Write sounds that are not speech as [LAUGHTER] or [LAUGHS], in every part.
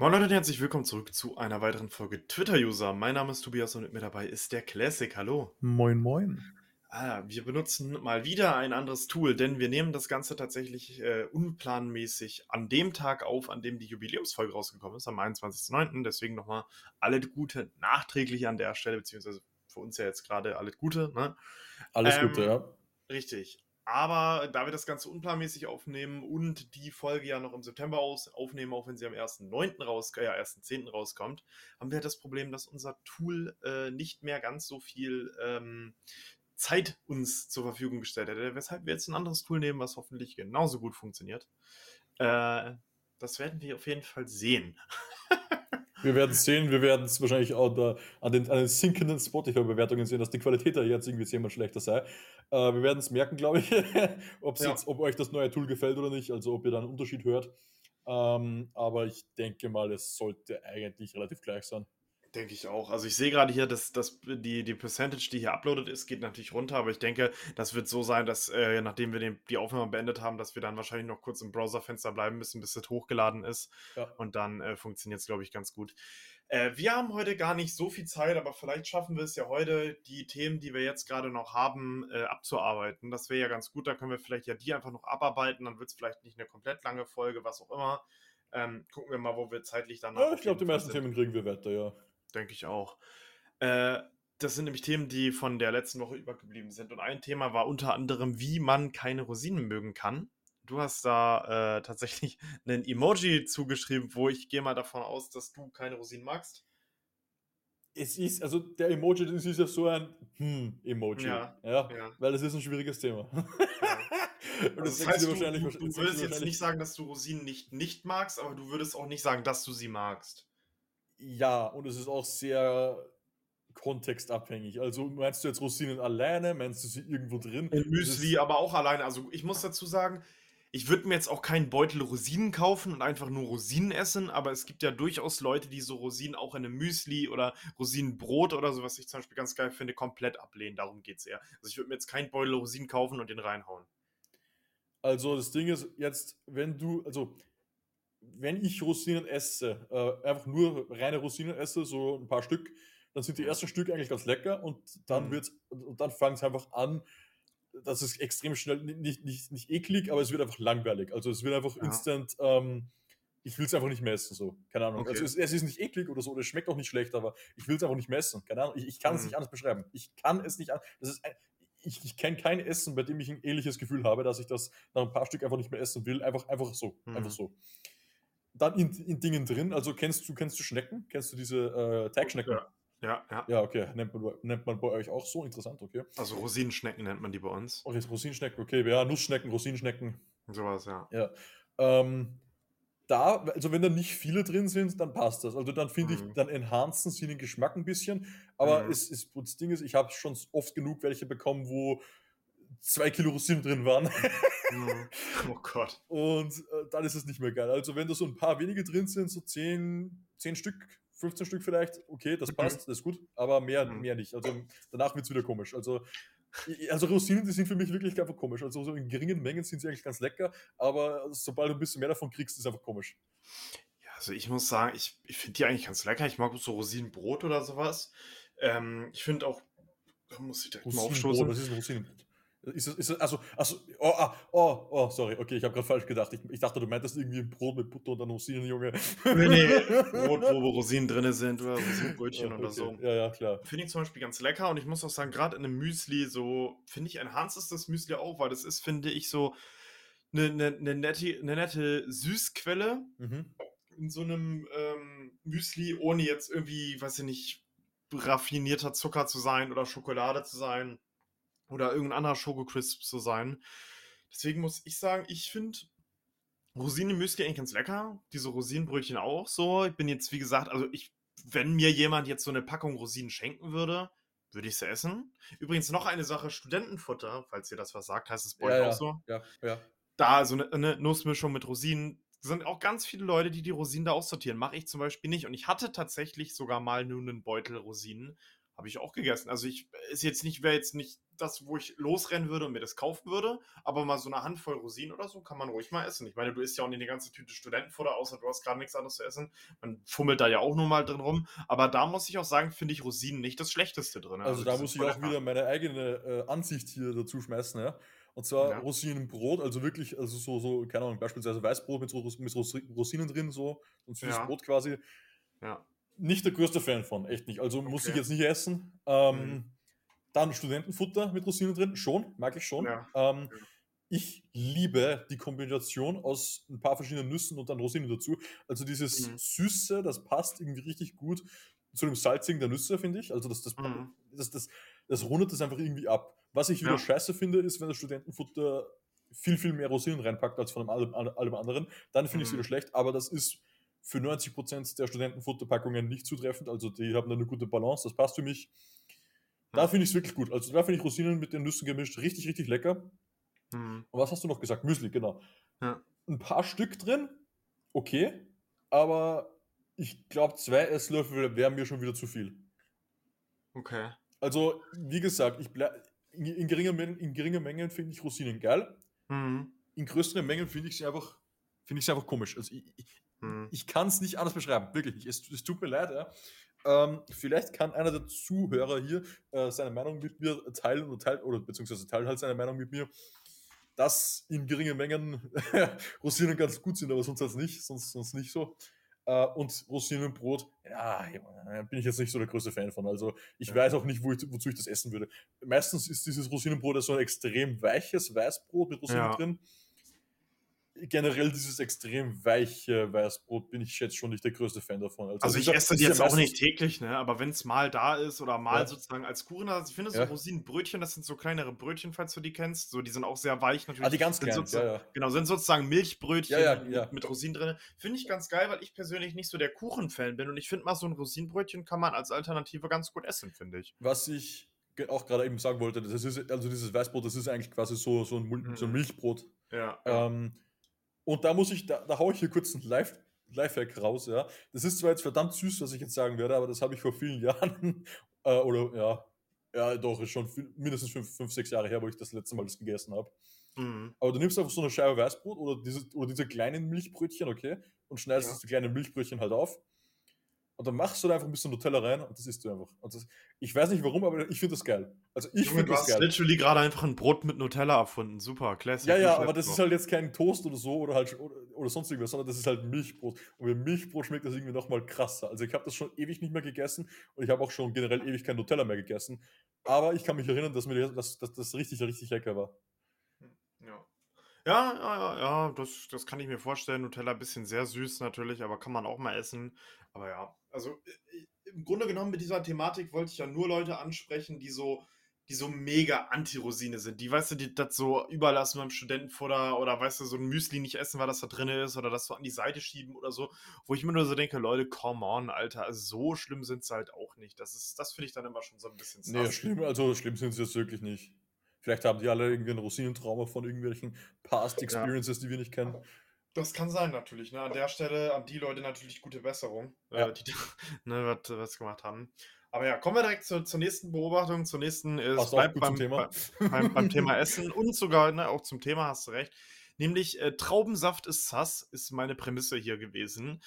Moin Leute und herzlich willkommen zurück zu einer weiteren Folge Twitter-User. Mein Name ist Tobias und mit mir dabei ist der Classic. Hallo. Moin, moin. Ah, wir benutzen mal wieder ein anderes Tool, denn wir nehmen das Ganze tatsächlich äh, unplanmäßig an dem Tag auf, an dem die Jubiläumsfolge rausgekommen ist, am 21.09. Deswegen nochmal alles Gute nachträglich an der Stelle, beziehungsweise für uns ja jetzt gerade alles Gute. Ne? Alles Ähm, Gute, ja. Richtig. Aber da wir das Ganze unplanmäßig aufnehmen und die Folge ja noch im September aufnehmen, auch wenn sie am 1.9. raus, äh, ja, 1.10. rauskommt, haben wir das Problem, dass unser Tool äh, nicht mehr ganz so viel ähm, Zeit uns zur Verfügung gestellt hätte, weshalb wir jetzt ein anderes Tool nehmen, was hoffentlich genauso gut funktioniert. Äh, das werden wir auf jeden Fall sehen. [LAUGHS] Wir werden es sehen, wir werden es wahrscheinlich auch da an, den, an den sinkenden Spotify-Bewertungen sehen, dass die Qualität da jetzt irgendwie zehnmal schlechter sei. Äh, wir werden es merken, glaube ich, [LAUGHS] Ja. jetzt, ob euch das neue Tool gefällt oder nicht, also ob ihr da einen Unterschied hört. Ähm, aber ich denke mal, es sollte eigentlich relativ gleich sein. Denke ich auch. Also ich sehe gerade hier, dass, dass die, die Percentage, die hier uploaded ist, geht natürlich runter, aber ich denke, das wird so sein, dass äh, nachdem wir den, die Aufnahme beendet haben, dass wir dann wahrscheinlich noch kurz im Browserfenster bleiben müssen, bis es hochgeladen ist. Ja. Und dann äh, funktioniert es, glaube ich, ganz gut. Äh, wir haben heute gar nicht so viel Zeit, aber vielleicht schaffen wir es ja heute, die Themen, die wir jetzt gerade noch haben, äh, abzuarbeiten. Das wäre ja ganz gut. Da können wir vielleicht ja die einfach noch abarbeiten. Dann wird es vielleicht nicht eine komplett lange Folge, was auch immer. Ähm, gucken wir mal, wo wir zeitlich dann Ja, ich glaube, die meisten Themen kriegen wir weiter, ja. Denke ich auch. Äh, das sind nämlich Themen, die von der letzten Woche übergeblieben sind. Und ein Thema war unter anderem, wie man keine Rosinen mögen kann. Du hast da äh, tatsächlich [LAUGHS] einen Emoji zugeschrieben, wo ich gehe mal davon aus, dass du keine Rosinen magst. Es ist, also der Emoji, das ist ja so ein Hm-Emoji. Ja, ja, ja. Weil das ist ein schwieriges Thema. [LAUGHS] Und Also das denkst heißt, du, du, du würdest jetzt nicht sagen, dass du Rosinen nicht, nicht magst, aber du würdest auch nicht sagen, dass du sie magst. Ja, und es ist auch sehr kontextabhängig. Also meinst du jetzt Rosinen alleine? Meinst du sie irgendwo drin? In Müsli, aber auch alleine. Also ich muss dazu sagen, ich würde mir jetzt auch keinen Beutel Rosinen kaufen und einfach nur Rosinen essen, aber es gibt ja durchaus Leute, die so Rosinen auch in einem Müsli oder Rosinenbrot oder so, was ich zum Beispiel ganz geil finde, komplett ablehnen. Darum geht es eher. Also ich würde mir jetzt keinen Beutel Rosinen kaufen und den reinhauen. Also das Ding ist jetzt, wenn du, also wenn ich Rosinen esse, äh, einfach nur reine Rosinen esse, so ein paar Stück, dann sind die ersten Stück eigentlich ganz lecker und dann Mhm. wird's und dann fangen es einfach an, das ist extrem schnell, nicht, nicht, nicht eklig, aber es wird einfach langweilig. Also es wird einfach Ja. instant, ähm, ich will es einfach nicht mehr essen, so. Keine Ahnung. Okay. Also es, es ist nicht eklig oder so, oder es schmeckt auch nicht schlecht, aber ich will es einfach nicht mehr essen. Keine Ahnung. Ich, ich kann es Mhm. nicht anders beschreiben. Ich kann es nicht an. Das ist ein, ich, ich kenne kein Essen, bei dem ich ein ähnliches Gefühl habe, dass ich das nach ein paar Stück einfach nicht mehr essen will. Einfach, einfach so. Mhm. Einfach so. Dann in, in Dingen drin, also kennst du, kennst du Schnecken? Kennst du diese äh, Teigschnecken? Ja. Ja, ja. Ja, okay. Nennt man, nennt man bei euch auch so? Interessant, okay. Also Rosinenschnecken nennt man die bei uns. Okay, Rosinenschnecken, okay. Ja, Nussschnecken, Rosinenschnecken. Sowas, ja. Ja. Ähm, da, also wenn da nicht viele drin sind, dann passt das. Also dann finde Mhm. ich, dann enhancen sie den Geschmack ein bisschen. Aber Mhm. es ist, das Ding ist, ich habe schon oft genug welche bekommen, wo zwei Kilo Rosinen drin waren. [LAUGHS] Oh Gott. Und äh, dann ist es nicht mehr geil. Also wenn da so ein paar wenige drin sind, so 10, 10 Stück, 15 Stück vielleicht, okay, das Mhm. passt, das ist gut, aber mehr, Mhm. mehr nicht. Also danach wird es wieder komisch. Also, also Rosinen, die sind für mich wirklich einfach komisch. Also so in geringen Mengen sind sie eigentlich ganz lecker, aber sobald du ein bisschen mehr davon kriegst, ist es einfach komisch. Ja, also ich muss sagen, ich, ich finde die eigentlich ganz lecker. Ich mag so Rosinenbrot oder sowas. Ähm, ich finde auch, da muss ich direkt mal aufstoßen. was ist ein Rosinenbrot? Ist das, ist das, also, also, oh, ah, oh, oh, sorry, okay, ich habe gerade falsch gedacht. Ich, ich dachte, du meintest irgendwie ein Brot mit Butter und dann Rosinen, Junge. Nee, nee, [LAUGHS] Brot, wo Rosinen drin sind oder Rosinenbrötchen Ja, oder okay. so. Ja, ja, klar. Finde ich zum Beispiel ganz lecker und ich muss auch sagen, gerade in einem Müsli, so finde ich enhanced ist das Müsli auch, weil das ist, finde ich, so eine, eine, eine, nette, eine nette Süßquelle Mhm. in so einem ähm, Müsli, ohne jetzt irgendwie, weiß ich nicht, raffinierter Zucker zu sein oder Schokolade zu sein oder irgendein anderer Schokocrisp zu sein. Deswegen muss ich sagen, ich finde Rosinenmüsli eigentlich ganz lecker. Diese Rosinenbrötchen auch so. Ich bin jetzt, wie gesagt, also ich, wenn mir jemand jetzt so eine Packung Rosinen schenken würde, würde ich sie essen. Übrigens noch eine Sache, Studentenfutter, falls ihr das was sagt, heißt es bei Ja, euch ja, auch so ja, ja. da so eine, eine Nussmischung mit Rosinen. Sind auch ganz viele Leute, die die Rosinen da aussortieren. Mache ich zum Beispiel nicht. Und ich hatte tatsächlich sogar mal nur einen Beutel Rosinen. Habe ich auch gegessen. Also ich ist jetzt nicht, wäre jetzt nicht das, wo ich losrennen würde und mir das kaufen würde, aber mal so eine Handvoll Rosinen oder so kann man ruhig mal essen. Ich meine, du isst ja auch nicht eine ganze Tüte Studentenfutter, außer du hast gerade nichts anderes zu essen. Man fummelt da ja auch nur mal drin rum. Aber da muss ich auch sagen, finde ich Rosinen nicht das Schlechteste drin. Also, also da muss ich auch wieder meine eigene äh, Ansicht hier dazu schmeißen, ja. Und zwar ja. Rosinenbrot, also wirklich, also so, so, keine Ahnung, beispielsweise Weißbrot mit, so, mit Rosinen drin, so, so ein süßes ja. Brot quasi. Ja. Nicht der größte Fan von, echt nicht. Also okay. muss ich jetzt nicht essen. Ähm, mhm. Dann Studentenfutter mit Rosinen drin, schon, mag ich schon. Ja. Ähm, ja. Ich liebe die Kombination aus ein paar verschiedenen Nüssen und dann Rosinen dazu. Also dieses mhm. Süße, das passt irgendwie richtig gut zu dem Salzigen der Nüsse, finde ich. Also das, das, mhm. das, das, das, rundet das einfach irgendwie ab. Was ich wieder ja. scheiße finde, ist, wenn das Studentenfutter viel, viel mehr Rosinen reinpackt als von allem, allem anderen. Dann finde ich es wieder mhm. schlecht, aber das ist für 90% der Studentenfutterpackungen nicht zutreffend. Also die haben da eine gute Balance, das passt für mich. Da finde ich es wirklich gut. Also da finde ich Rosinen mit den Nüssen gemischt richtig, richtig lecker. Mhm. Und was hast du noch gesagt? Müsli, genau. Ja. Ein paar Stück drin, okay, aber ich glaube, zwei Esslöffel wären mir schon wieder zu viel. Okay. Also, wie gesagt, ich bleib, in, in, geringer in geringer Mengen finde ich Rosinen geil. Mhm. In größeren Mengen finde ich sie einfach, find einfach komisch. Also, ich, ich, mhm. ich kann es nicht anders beschreiben, wirklich nicht. Es, es tut mir leid, ja. Ähm, vielleicht kann einer der Zuhörer hier äh, seine Meinung mit mir teilen oder teilt, oder beziehungsweise teilt halt seine Meinung mit mir, dass in geringen Mengen [LAUGHS] Rosinen ganz gut sind, aber sonst halt nicht, sonst, sonst nicht so. Äh, und Rosinenbrot, ja, bin ich jetzt nicht so der größte Fan von. Also ich ja. weiß auch nicht, wo ich, wozu ich das essen würde. Meistens ist dieses Rosinenbrot so ein extrem weiches Weißbrot mit Rosinen ja. drin generell dieses extrem weiche Weißbrot bin ich jetzt schon nicht der größte Fan davon. Also, also ich esse das jetzt auch nicht täglich, ne? aber wenn es mal da ist oder mal ja. sozusagen als Kuchen, also ich finde so ja. Rosinenbrötchen, das sind so kleinere Brötchen, falls du die kennst, so die sind auch sehr weich natürlich. Ah, die ganz kleinen, ja, ja. Genau, sind sozusagen Milchbrötchen mit, mit, Rosinen drin. Finde ich ganz geil, weil ich persönlich nicht so der Kuchenfan bin und ich finde mal so ein Rosinenbrötchen kann man als Alternative ganz gut essen, finde ich. Was ich auch gerade eben sagen wollte, das ist, also dieses Weißbrot, das ist eigentlich quasi so, so, ein, mhm. so ein Milchbrot. Ja. Ähm, und da muss ich, da, da haue ich hier kurz ein Live, Lifehack raus, ja. Das ist zwar jetzt verdammt süß, was ich jetzt sagen werde, aber das habe ich vor vielen [LAUGHS] Jahren, äh, oder ja, ja, doch, ist schon viel, mindestens fünf, fünf, sechs Jahre her, wo ich das letzte Mal das gegessen habe. Mhm. Aber du nimmst einfach so eine Scheibe Weißbrot oder diese, oder diese kleinen Milchbrötchen, okay, und schneidest ja. die kleinen Milchbrötchen halt auf und dann machst du da einfach ein bisschen Nutella rein und das isst du einfach. Das, ich weiß nicht warum, aber ich finde das geil. Also ich finde das geil. Du hast literally gerade einfach ein Brot mit Nutella erfunden. Super, classic. Ja, ja, aber das ist halt jetzt kein Toast oder so oder halt oder, oder sonst irgendwas, sondern das ist halt Milchbrot. Und mit Milchbrot schmeckt das irgendwie nochmal krasser. Also ich habe das schon ewig nicht mehr gegessen und ich habe auch schon generell ewig kein Nutella mehr gegessen. Aber ich kann mich erinnern, dass mir das, das, das richtig, richtig lecker war. Ja. Ja, ja, das, das kann ich mir vorstellen. Nutella ein bisschen sehr süß natürlich, aber kann man auch mal essen. Aber ja, also im Grunde genommen mit dieser Thematik wollte ich ja nur Leute ansprechen, die so, die so mega Anti-Rosine sind. Die, weißt du, die das so überlassen beim Studentenfutter oder weißt du, so ein Müsli nicht essen, weil das da drin ist oder das so an die Seite schieben oder so. Wo ich mir nur so denke, Leute, come on, Alter, also so schlimm sind sie halt auch nicht. Das das finde ich dann immer schon so ein bisschen Nee, schlimm, also schlimm sind sie jetzt wirklich nicht. Vielleicht haben die alle irgendwie ein Rosinentrauma von irgendwelchen Past Experiences, ja. die wir nicht kennen. Das kann sein, natürlich. Ne? An der Stelle, an die Leute natürlich gute Besserung, ja. äh, die [LAUGHS] ne, was, was gemacht haben. Aber ja, kommen wir direkt zur, zur nächsten Beobachtung, zur nächsten ist beim, beim, Thema. Beim, beim, Thema Essen [LAUGHS] und sogar ne, auch zum Thema hast du recht. Nämlich äh, Traubensaft ist sass, ist meine Prämisse hier gewesen.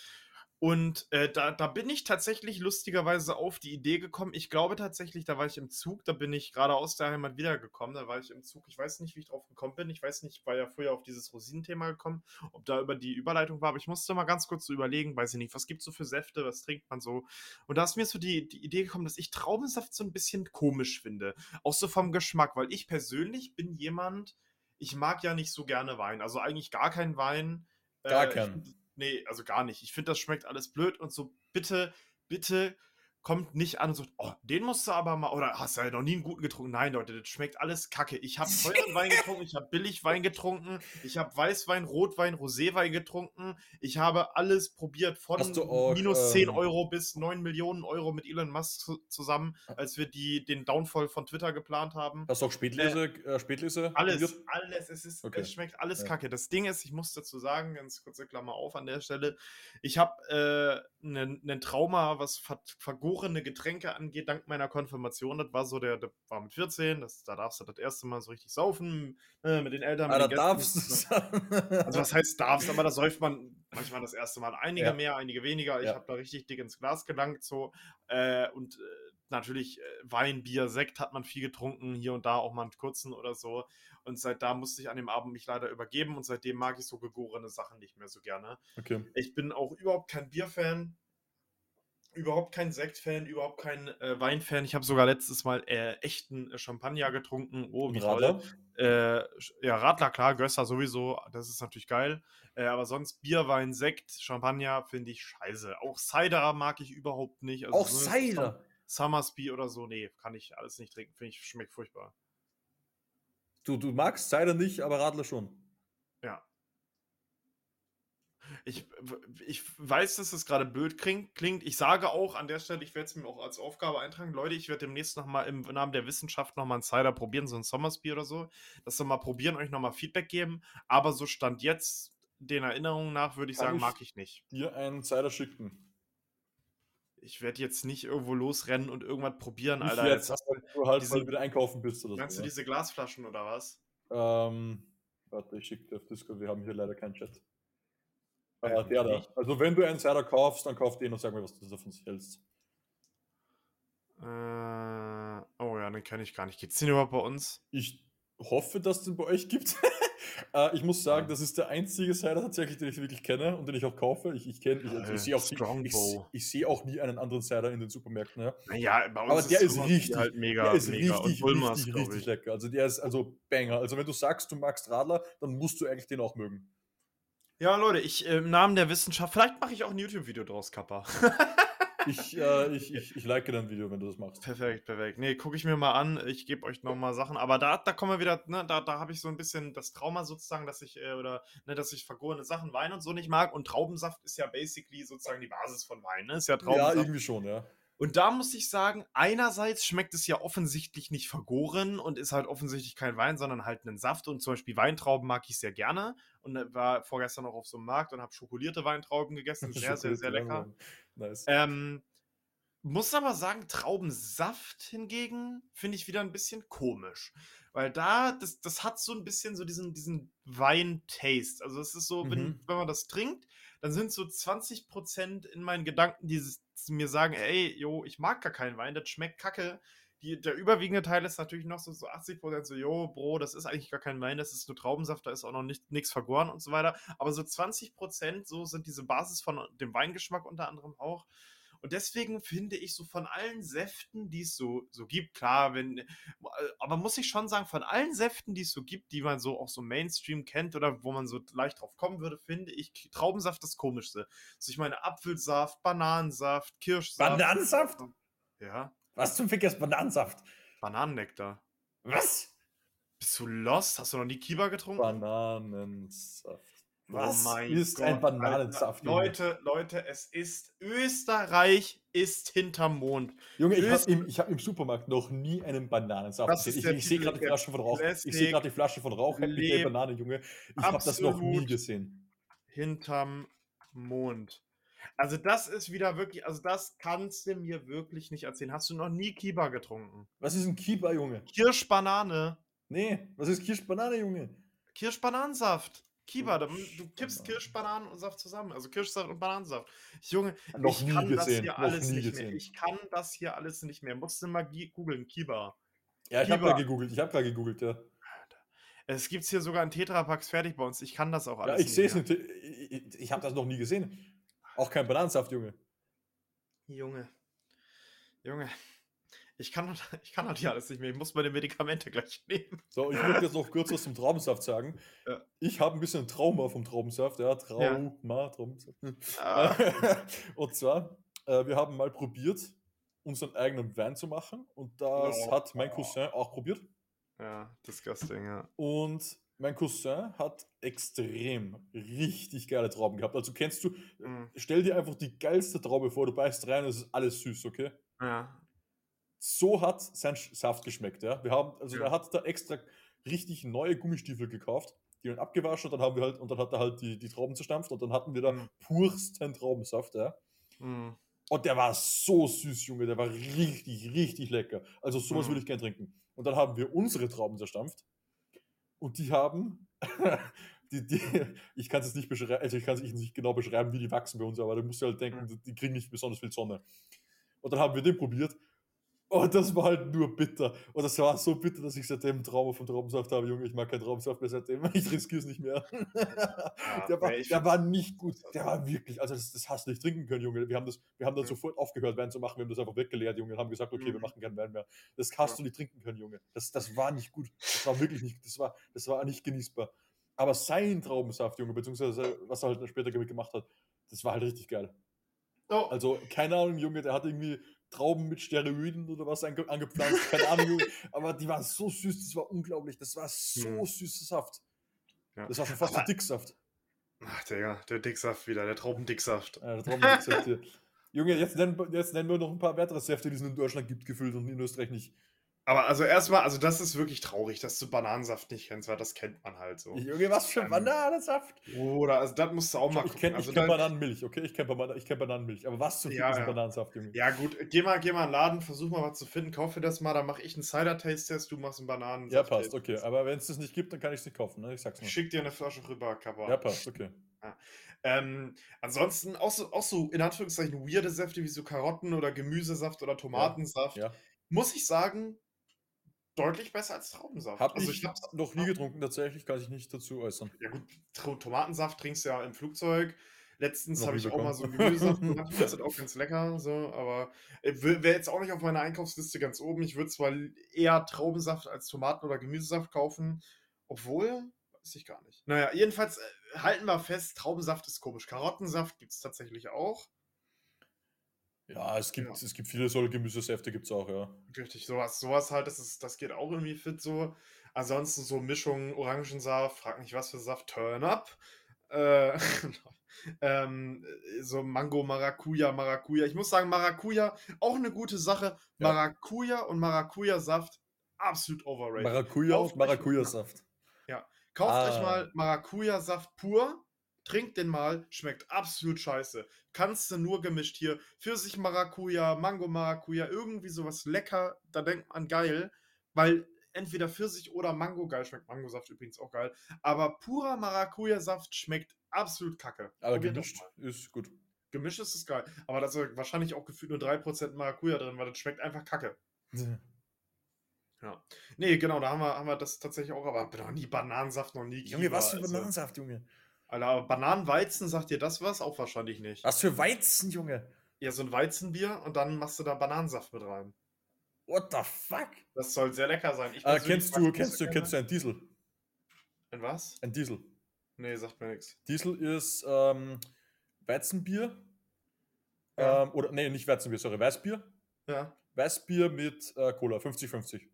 Und äh, da, da bin ich tatsächlich lustigerweise auf die Idee gekommen. Ich glaube tatsächlich, da war ich im Zug, da bin ich gerade aus der Heimat wiedergekommen, da war ich im Zug. Ich weiß nicht, wie ich drauf gekommen bin. Ich weiß nicht, ich war ja früher auf dieses Rosinenthema gekommen, ob da über die Überleitung war, aber ich musste mal ganz kurz so überlegen, weiß ich nicht, was gibt es so für Säfte, was trinkt man so. Und da ist mir so die, die Idee gekommen, dass ich Traubensaft so ein bisschen komisch finde. Auch so vom Geschmack, weil ich persönlich bin jemand, ich mag ja nicht so gerne Wein. Also eigentlich gar keinen Wein. Gar äh, keinen nee, also gar nicht. Ich finde, das schmeckt alles blöd und so bitte, bitte kommt nicht an und sagt, oh, den musst du aber mal, oder hast du ja noch nie einen guten getrunken. Nein, Leute, das schmeckt alles kacke. Ich habe teuren [LAUGHS] Wein getrunken, ich habe billig Wein getrunken, ich habe Weißwein, Rotwein, Roséwein getrunken. Ich habe alles probiert von auch, minus 10 ähm, Euro bis 9 Millionen Euro mit Elon Musk zusammen, als wir die, den Downfall von Twitter geplant haben. Hast du auch Spätlese? Äh, Spätlese alles, probiert? alles. Es, ist, okay. es schmeckt alles ja. kacke. Das Ding ist, ich muss dazu sagen, ganz kurze Klammer auf an der Stelle, ich habe äh, einen Trauma, was vergoren vergorene Getränke angeht, dank meiner Konfirmation, das war so der, der war mit 14, das, da darfst du das erste Mal so richtig saufen, äh, mit den Eltern. Ah, da darfst du Also was heißt darfst, aber da säuft man manchmal das erste Mal. Einige Ja. mehr, einige weniger. Ich Ja. habe da richtig dick ins Glas gelangt so. Äh, und äh, natürlich äh, Wein, Bier, Sekt hat man viel getrunken, hier und da auch mal einen kurzen oder so. Und seit da musste ich an dem Abend mich leider übergeben und seitdem mag ich so gegorene Sachen nicht mehr so gerne. Okay. Ich bin auch überhaupt kein Bierfan. Überhaupt kein Sektfan, überhaupt kein äh, Weinfan. Ich habe sogar letztes Mal äh, echten äh, Champagner getrunken. Oh, wie toll. Radler? Äh, ja, Radler, klar, Gösser sowieso, das ist natürlich geil. Äh, aber sonst Bier, Wein, Sekt, Champagner finde ich scheiße. Auch Cider mag ich überhaupt nicht. Also Auch so Cider. Summersby oder so, nee, kann ich alles nicht trinken. Finde ich, schmeckt furchtbar. Du, du magst Cider nicht, aber Radler schon. Ich, ich weiß, dass es gerade blöd klingt. Ich sage auch an der Stelle, ich werde es mir auch als Aufgabe eintragen. Leute, ich werde demnächst nochmal im Namen der Wissenschaft nochmal einen Cider probieren, so ein Summersby oder so. Das nochmal probieren, euch nochmal Feedback geben. Aber so stand jetzt, den Erinnerungen nach, würde ich Kann sagen, ich- mag ich nicht. Dir einen Cider schicken. Ich werde jetzt nicht irgendwo losrennen und irgendwas probieren, Nicht Alter. jetzt, Jetzt, aber du halt, diese- weil du wieder einkaufen bist oder meinst so. du diese Glasflaschen oder was? ähm, warte, ich schicke dir auf Discord, wir haben hier leider keinen Chat. Äh, Ähm, der da. Also wenn du einen Cider kaufst, dann kauf den und sag mir, was du davon hältst. Äh, oh ja, den kenne ich gar nicht. Gibt's den überhaupt bei uns? Ich hoffe, dass es den bei euch gibt. [LAUGHS] äh, ich muss sagen, Ja. das ist der einzige Cider tatsächlich, den ich wirklich kenne und den ich auch kaufe. Ich, ich kenne, ich, also ich sehe auch, nie- ich, ich sehe auch nie einen anderen Cider in den Supermärkten. Ja. Naja, bei uns Aber der ist richtig, halt mega, der ist mega. richtig, und Bulmers, richtig, richtig ich. lecker. Also der ist also Banger. Also wenn du sagst, du magst Radler, dann musst du eigentlich den auch mögen. Ja, Leute, ich äh, im Namen der Wissenschaft, vielleicht mache ich auch ein YouTube-Video draus, Kappa. [LAUGHS] Ich, äh, ich, ich, ich like dein Video, wenn du das machst. perfekt, perfekt. Nee, gucke ich mir mal an. Ich gebe euch nochmal Sachen. Aber da, da kommen wir wieder, ne, da, da habe ich so ein bisschen das Trauma sozusagen, dass ich, äh, oder, ne, dass ich vergorene Sachen, Wein und so nicht mag. Und Traubensaft ist ja basically sozusagen die Basis von Wein, ne? Ist ja Ja, Traubensaft. irgendwie schon, ja. Und da muss ich sagen, einerseits schmeckt es ja offensichtlich nicht vergoren und ist halt offensichtlich kein Wein, sondern halt ein Saft. Und zum Beispiel Weintrauben mag ich sehr gerne. Und äh, war vorgestern noch auf so einem Markt und habe schokolierte Weintrauben gegessen. [LAUGHS] Sehr, sehr, sehr lecker. Nice. Ähm, muss aber sagen, Traubensaft hingegen finde ich wieder ein bisschen komisch. Weil da, das, das hat so ein bisschen so diesen, diesen Wein-Taste. Also es ist so, wenn, Mhm. wenn man das trinkt, dann sind so 20% in meinen Gedanken, die s- mir sagen, ey, jo, ich mag gar keinen Wein, das schmeckt kacke. Die, der überwiegende Teil ist natürlich noch so, so 80% so, jo, Bro, das ist eigentlich gar kein Wein, das ist nur Traubensaft, da ist auch noch nicht, nichts vergoren und so weiter. Aber so 20% so sind diese Basis von dem Weingeschmack unter anderem auch. Und deswegen finde ich so von allen Säften, die es so, so gibt, klar, wenn, äh, aber muss ich schon sagen, von allen Säften, die es so gibt, die man so auch so Mainstream kennt oder wo man so leicht drauf kommen würde, finde ich Traubensaft das komischste. Also ich meine Apfelsaft, Bananensaft, Kirschsaft. Bananensaft? Ja, Was zum Fick ist Bananensaft? Bananennektar. Was? Bist du lost? Hast du noch nie Kiba getrunken? Bananensaft. Oh Was mein ist Gott, ein Bananensaft? Leute, Leute, es ist Österreich ist hinterm Mond. Junge, ich habe im, ich hab im Supermarkt noch nie einen Bananensaft Das gesehen. Ich, ich sehe gerade die Flasche von Rauch. Ich Classic sehe gerade die Flasche von Rauch. Happy Banane, Junge. Ich habe das noch nie gesehen. hinterm Mond. Also das ist wieder wirklich, also das kannst du mir wirklich nicht erzählen. Hast du noch nie Kiba getrunken? Was ist ein Keeper, Junge? Kirschbanane, Nee, was ist Kirschbanane, Junge? Kirschbananensaft. Kiba, du, du kippst Kirschbananen. Kirschbananen und Saft zusammen, also Kirschsaft und Bananensaft. Junge, Noch ich kann das gesehen, hier noch alles nicht gesehen. mehr. Ich kann das hier alles nicht mehr. Musst du mal googeln, Kiba. Ja, ich habe gerade gegoogelt. Ich habe gerade gegoogelt, ja. Es gibt hier sogar in Tetrapacks fertig bei uns. Ich kann das auch Ja, alles ich sehe es nicht. Ich, ich, ich habe das noch nie gesehen. Auch kein Bananensaft, Junge. Junge. Junge. Ich kann, [LAUGHS] ich kann das hier alles nicht mehr. Ich muss meine Medikamente gleich [LAUGHS] nehmen. So, ich möchte jetzt noch kurz was zum Traubensaft sagen. Ja. Ich habe ein bisschen Trauma vom Traubensaft. Ja, Trauma, Traubensaft. Ah. [LAUGHS] und zwar, äh, wir haben mal probiert, unseren eigenen Wein zu machen. Und das Oh. hat mein Cousin auch probiert. Ja, disgusting, ja. Und mein Cousin hat extrem richtig geile Trauben gehabt. Also kennst du, Mhm. stell dir einfach die geilste Traube vor, du beißt rein und es ist alles süß, okay? Ja. So hat sein Saft geschmeckt, ja. Wir haben, also Ja. er hat da extra richtig neue Gummistiefel gekauft, die dann abgewaschen und dann haben wir halt, und dann hat er halt die, die Trauben zerstampft und dann hatten wir da Mhm. pursten Traubensaft, ja. Mhm. Und der war so süß, Junge. Der war richtig, richtig lecker. Also sowas Mhm. würde ich gern trinken. Und dann haben wir unsere Trauben zerstampft. Und die haben, [LAUGHS] die, die, ich kann es nicht beschreiben, also ich kann es nicht genau beschreiben, wie die wachsen bei uns, aber du musst dir halt denken, die, die kriegen nicht besonders viel Sonne. Und dann haben wir den probiert. Und das war halt nur bitter. Und das war so bitter, dass ich seitdem Trauma von Traubensaft habe. Junge, ich mag keinen Traubensaft mehr seitdem. [LAUGHS] Ich riskiere es nicht mehr. der war, der war nicht gut. Der war wirklich, also das, das hast du nicht trinken können, Junge. Wir haben, das, wir haben dann Mhm. sofort aufgehört, Wein zu machen. Wir haben das einfach weggeleert, Junge. Und haben gesagt, okay, wir Mhm. machen keinen Wein mehr. Das hast Ja. du nicht trinken können, Junge. Das, das war nicht gut. Das war wirklich nicht, das war, das war nicht genießbar. Aber sein Traubensaft, Junge, beziehungsweise was er halt später gemacht hat, das war halt richtig geil. Oh, Also, keine Ahnung, Junge, der hat irgendwie Trauben mit Steroiden oder was ange angepflanzt. Keine Ahnung. [LAUGHS] Aber die waren so süß, das war unglaublich. Das war so Hm. süßer Saft. Ja. Das war schon fast Aber- der Dicksaft. Ach, Digga, der Dicksaft wieder, der Traubendicksaft. Ja, der Traubendicksaft [LAUGHS] hier. Junge, jetzt nennen, jetzt nennen wir noch ein paar weitere Säfte, die es in Deutschland gibt, gefüllt und in Österreich nicht. Aber also erstmal, also das ist wirklich traurig, dass du Bananensaft nicht kennst, weil das kennt man halt so. Junge, was für Ähm, Bananensaft? Oder, also das musst du auch mal Ich gucken. kenne also ich kenn da- Bananenmilch, okay? Ich kenne Bana ich kenn Bananenmilch. Aber was zum Fick Ja, ist ja. Bananensaft, Junge? Ja, gut, geh mal, geh mal in den Laden, versuch mal was zu finden, kauf dir das mal, dann mache ich einen Cider-Taste-Test, du machst einen Bananen. Ja, passt, okay. Aber wenn es das nicht gibt, dann kann ich es nicht kaufen, ne? Ich sag's nur. Ich schick dir eine Flasche rüber, Kappa. Ja, passt, okay. Ähm, ansonsten auch so, auch so in Anführungszeichen weirde Säfte wie so Karotten oder Gemüsesaft oder Tomatensaft. Ja. Muss ich sagen, deutlich besser als Traubensaft. Hab also ich hab's noch nie getrunken, tatsächlich, kann ich nicht dazu äußern. Ja gut, Tomatensaft trinkst du ja im Flugzeug. Letztens habe ich auch mal so bekommen. Gemüsesaft [LAUGHS] gemacht, das ist auch ganz lecker, so, aber wäre jetzt auch nicht auf meiner Einkaufsliste ganz oben. Ich würde zwar eher Traubensaft als Tomaten- oder Gemüsesaft kaufen, obwohl, weiß ich gar nicht. Naja, jedenfalls äh, halten wir fest, Traubensaft ist komisch. Karottensaft gibt es tatsächlich auch. Ja, es gibt, Ja. es gibt viele solche Gemüsesäfte, gibt es auch, ja. Richtig, sowas, sowas halt, das, ist, das geht auch irgendwie fit so. Ansonsten so Mischungen, Orangensaft, frag nicht was für Saft, Turn Up. Äh, [LAUGHS] ähm, so Mango, Maracuja, Maracuja. Ich muss sagen, Maracuja, auch eine gute Sache. Ja. Maracuja und Maracuja-Saft, absolut overrated. Maracuja Kauft und euch- Maracuja-Saft. Kauft euch Ah. mal Maracuja-Saft pur, trinkt den mal, schmeckt absolut scheiße. Kannst du nur gemischt hier. Pfirsich Maracuja, Mango Maracuja, irgendwie sowas lecker, da denkt man geil, weil entweder Pfirsich oder Mango geil schmeckt. Mangosaft übrigens auch geil. Aber purer Maracuja-Saft schmeckt absolut kacke. Aber Probiert das gemischt ist gut. Gemischt ist es geil. Aber da ist ja wahrscheinlich auch gefühlt nur 3% Maracuja drin, weil das schmeckt einfach kacke. [LAUGHS] Nee, genau, da haben wir, haben wir das tatsächlich auch, aber noch nie Bananensaft, noch nie Junge, was für also- Bananensaft, Junge? Alter, aber Bananenweizen, sagt dir das was? Auch wahrscheinlich nicht. Was für Weizen, Junge? Ja, so ein Weizenbier und dann machst du da Bananensaft mit rein. What the fuck? Das soll sehr lecker sein. Ich Äh, kennst du, kennst du, kennst du ein Diesel? Ein was? Ein Diesel. Nee, sagt mir nichts. Diesel ist ähm, Weizenbier. Ja. Ähm, oder, nee, nicht Weizenbier, sorry, Weißbier. Ja. Weißbier mit äh, Cola, 50-50.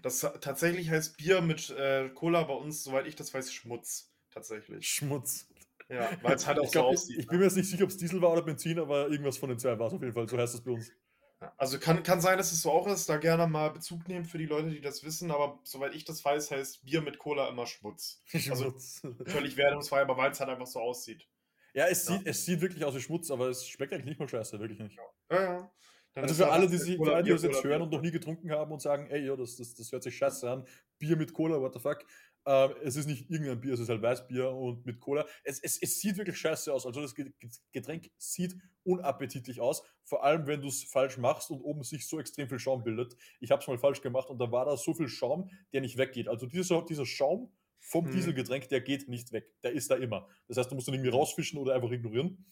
Das tatsächlich heißt Bier mit äh, Cola bei uns, soweit ich das weiß, Schmutz. Tatsächlich. Schmutz. Ja, weil es halt auch Ich, glaub, so ich, aussieht. ich bin mir jetzt nicht sicher, ob es Diesel war oder Benzin, aber irgendwas von den zwei war es auf jeden Fall. So heißt es bei uns. Ja, Also kann, kann sein, dass es so auch ist, da gerne mal Bezug nehmen für die Leute, die das wissen, aber soweit ich das weiß, heißt Bier mit Cola immer Schmutz. [LAUGHS] Also- Schmutz. Völlig wertungsfrei, aber weil es halt einfach so aussieht. ja, es, Ja. Sieht, es sieht wirklich aus wie Schmutz, aber es schmeckt eigentlich nicht mal scheiße, wirklich nicht. Ja, ja. Dann Also ist für halt alle, die, sich, Cola, die Bier, das jetzt Cola, hören Bier. und noch nie getrunken haben und sagen, ey, ja, das, das, das hört sich scheiße an, Bier mit Cola, what the fuck. Ähm, es ist nicht irgendein Bier, es ist halt Weißbier und mit Cola. Es, es, es sieht wirklich scheiße aus. Also das Ge- Ge- Getränk sieht unappetitlich aus, vor allem wenn du es falsch machst und oben sich so extrem viel Schaum bildet. Ich habe es mal falsch gemacht und da war da so viel Schaum, der nicht weggeht. Also dieser, dieser Schaum vom Mhm. Dieselgetränk, der geht nicht weg. Der ist da immer. Das heißt, du musst ihn irgendwie rausfischen oder einfach ignorieren.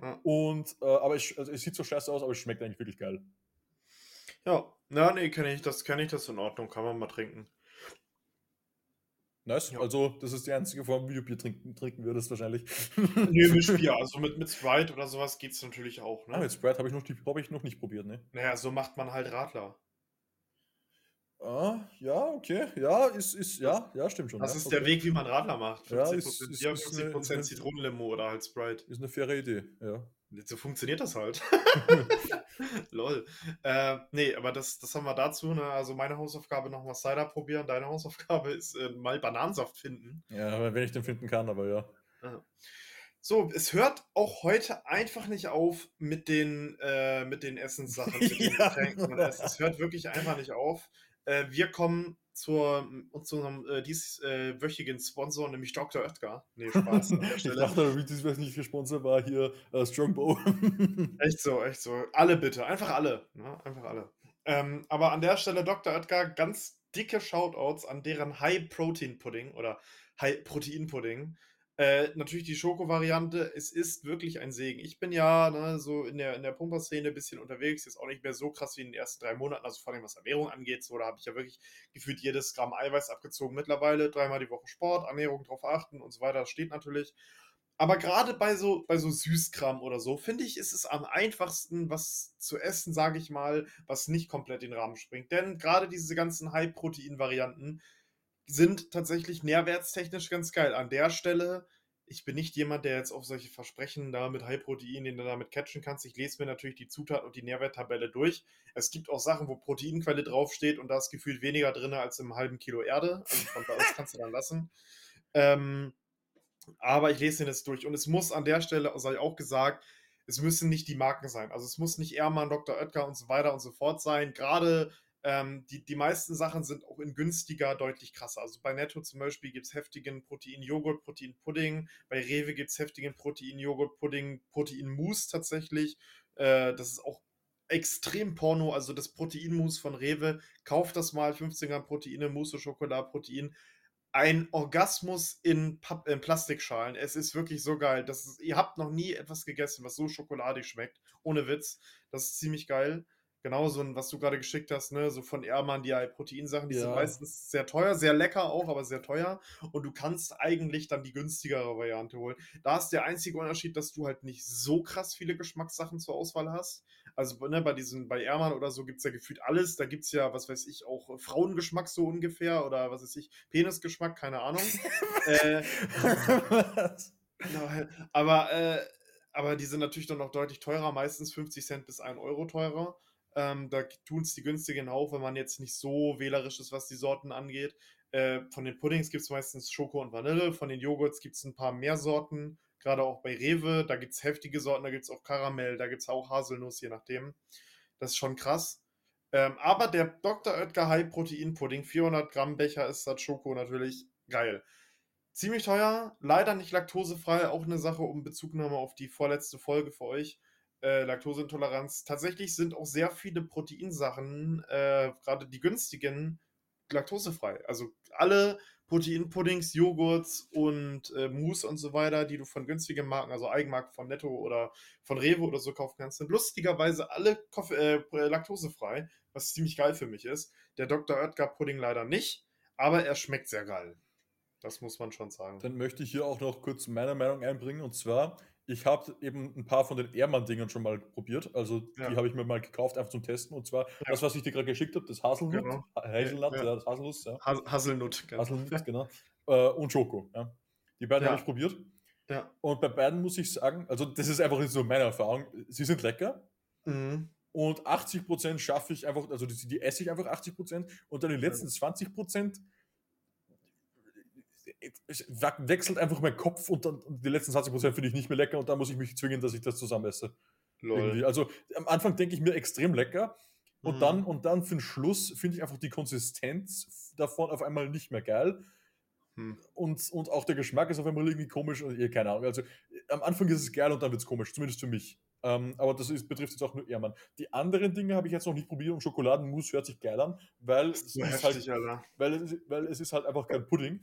Ja. Und, äh, aber es, also es sieht so scheiße aus, aber es schmeckt eigentlich wirklich geil. Ja, na, nee, kenne ich das, kenne ich das in Ordnung, kann man mal trinken. Nice. Ja. Also, das ist die einzige Form, wie du Bier trinken, trinken würdest, wahrscheinlich. [LAUGHS] Nee, Mischbier, also mit, mit Sprite oder sowas geht's natürlich auch, Ah, ne? mit Sprite habe ich, noch nicht- hab ich noch nicht probiert, ne? Naja, so macht man halt Radler. Ah, ja, okay. Ja, ist, ist, ja, ja, stimmt schon. Das ja, ist okay. der Weg, wie man Radler macht. Ja, 50% ist- ist- Bier, ist 50% eine- Zitronenlimo oder halt Sprite. Ist eine faire Idee, ja. So funktioniert das halt. [LAUGHS] [LAUGHS] Lol. Äh, nee, aber das, das haben wir dazu. Ne? Also meine Hausaufgabe nochmal Cider probieren. Deine Hausaufgabe ist äh, mal Bananensaft finden. Ja, wenn ich den finden kann, aber ja. So, es hört auch heute einfach nicht auf mit den, äh, mit den Essenssachen, [LAUGHS] mit den Ja. Getränken Essen. Es hört wirklich einfach nicht auf. Äh, wir kommen zur, zu unserem äh, dieswöchigen Sponsor, nämlich Dr. Oetker. Nee, Spaß [LAUGHS] Ich dachte, wie das nicht gesponsert war, hier äh, Strongbow. [LAUGHS] Echt so, echt so. Alle bitte, einfach alle. Ne? Einfach alle. Ähm, aber an der Stelle Dr. Oetker, ganz dicke Shoutouts an deren High-Protein-Pudding oder High-Protein-Pudding. Äh, natürlich die Schoko-Variante. Es ist wirklich ein Segen. Ich bin ja ne, so in der, in der Pumper-Szene ein bisschen unterwegs. Jetzt auch nicht mehr so krass wie in den ersten drei Monaten. Also vor allem was Ernährung angeht. So, da habe ich ja wirklich gefühlt jedes Gramm Eiweiß abgezogen. Mittlerweile dreimal die Woche Sport, Ernährung drauf achten und so weiter. Steht natürlich. Aber gerade bei so, bei so Süßkram oder so, finde ich, ist es am einfachsten, was zu essen, sage ich mal, was nicht komplett den Rahmen springt. Denn gerade diese ganzen High-Protein-Varianten sind tatsächlich nährwertstechnisch ganz geil. An der Stelle, ich bin nicht jemand, der jetzt auf solche Versprechen da mit High-Protein, den du damit catchen kannst. Ich lese mir natürlich die Zutaten und die Nährwerttabelle durch. Es gibt auch Sachen, wo Proteinquelle draufsteht und da ist gefühlt weniger drin als im halben Kilo Erde. Also von da aus kannst du dann lassen. Ähm, aber ich lese den jetzt durch. Und es muss an der Stelle, sei auch gesagt, es müssen nicht die Marken sein. Also es muss nicht Ehrmann, Dr. Oetker und so weiter und so fort sein. Gerade ähm, die, die meisten Sachen sind auch in günstiger deutlich krasser. Also bei Netto zum Beispiel gibt es heftigen Protein-Joghurt, Protein-Pudding. Bei Rewe gibt es heftigen Protein-Joghurt, Pudding, Protein-Mousse tatsächlich. Äh, das ist auch extrem Porno. Also das Protein-Mousse von Rewe. Kauft das mal. 15 Gramm Proteine, Mousse, Schokolade, Protein ein Orgasmus in, Papp, in Plastikschalen. Es ist wirklich so geil. Das ist, ihr habt noch nie etwas gegessen, was so schokoladig schmeckt. Ohne Witz. Das ist ziemlich geil. Genauso, was du gerade geschickt hast, ne, so von Ehrmann, die Proteinsachen, die ja. sind meistens sehr teuer, sehr lecker auch, aber sehr teuer. Und du kannst eigentlich dann die günstigere Variante holen. Da ist der einzige Unterschied, dass du halt nicht so krass viele Geschmackssachen zur Auswahl hast. Also ne, bei diesen, bei Ehrmann oder so gibt es ja gefühlt alles. Da gibt es ja, was weiß ich, auch Frauengeschmack so ungefähr oder was weiß ich, Penisgeschmack, keine Ahnung. [LAUGHS] äh, aber, äh, aber die sind natürlich dann noch deutlich teurer, meistens 50 Cent bis 1 Euro teurer. Ähm, da tun es die günstigen auch, wenn man jetzt nicht so wählerisch ist, was die Sorten angeht. Äh, von den Puddings gibt es meistens Schoko und Vanille. Von den Joghurts gibt es ein paar mehr Sorten. Gerade auch bei Rewe. Da gibt es heftige Sorten. Da gibt es auch Karamell. Da gibt es auch Haselnuss, je nachdem. Das ist schon krass. Ähm, aber der Dr. Oetker High Protein Pudding, 400 Gramm Becher ist das Schoko natürlich geil. Ziemlich teuer, leider nicht laktosefrei. Auch eine Sache um Bezugnahme auf die vorletzte Folge für euch äh, Laktoseintoleranz. Tatsächlich sind auch sehr viele Proteinsachen, äh, gerade die günstigen, laktosefrei. Also alle Proteinpuddings, Joghurts und äh, Mousse und so weiter, die du von günstigen Marken, also Eigenmarken von Netto oder von Rewe oder so kaufen kannst, sind lustigerweise alle Koff äh, laktosefrei, was ziemlich geil für mich ist. Der Dr. Oetker Pudding leider nicht, aber er schmeckt sehr geil. Das muss man schon sagen. Dann möchte ich hier auch noch kurz meine Meinung einbringen und zwar, ich habe eben ein paar von den Ehrmann-Dingern schon mal probiert. Also die ja. habe ich mir mal gekauft, einfach zum Testen. Und zwar ja. das, was ich dir gerade geschickt habe, das Haselnut, genau. Haselnut, ja. das Haselnuss, ja. Haselnut, genau. Haselnut, [LAUGHS] genau. Äh, und Schoko. Die beiden habe ich probiert. Ja. Und bei beiden muss ich sagen, also das ist einfach so meine Erfahrung, sie sind lecker. Mhm. Und 80% schaffe ich einfach, also die, die esse ich einfach 80% und dann die letzten 20% es wechselt einfach mein Kopf und dann die letzten 20% finde ich nicht mehr lecker und dann muss ich mich zwingen, dass ich das zusammen esse. Also am Anfang denke ich mir extrem lecker und, mhm. dann, und dann für den Schluss finde ich einfach die Konsistenz davon auf einmal nicht mehr geil. Hm. Und, und auch der Geschmack ist auf einmal irgendwie komisch und keine Ahnung. Also am Anfang ist es geil und dann wird es komisch, zumindest für mich. Ähm, aber das ist, betrifft jetzt auch nur Ehrmann. Die anderen Dinge habe ich jetzt noch nicht probiert und Schokoladenmus hört sich geil an, weil, es ist, heftig, halt, weil, es, weil es ist halt einfach kein Pudding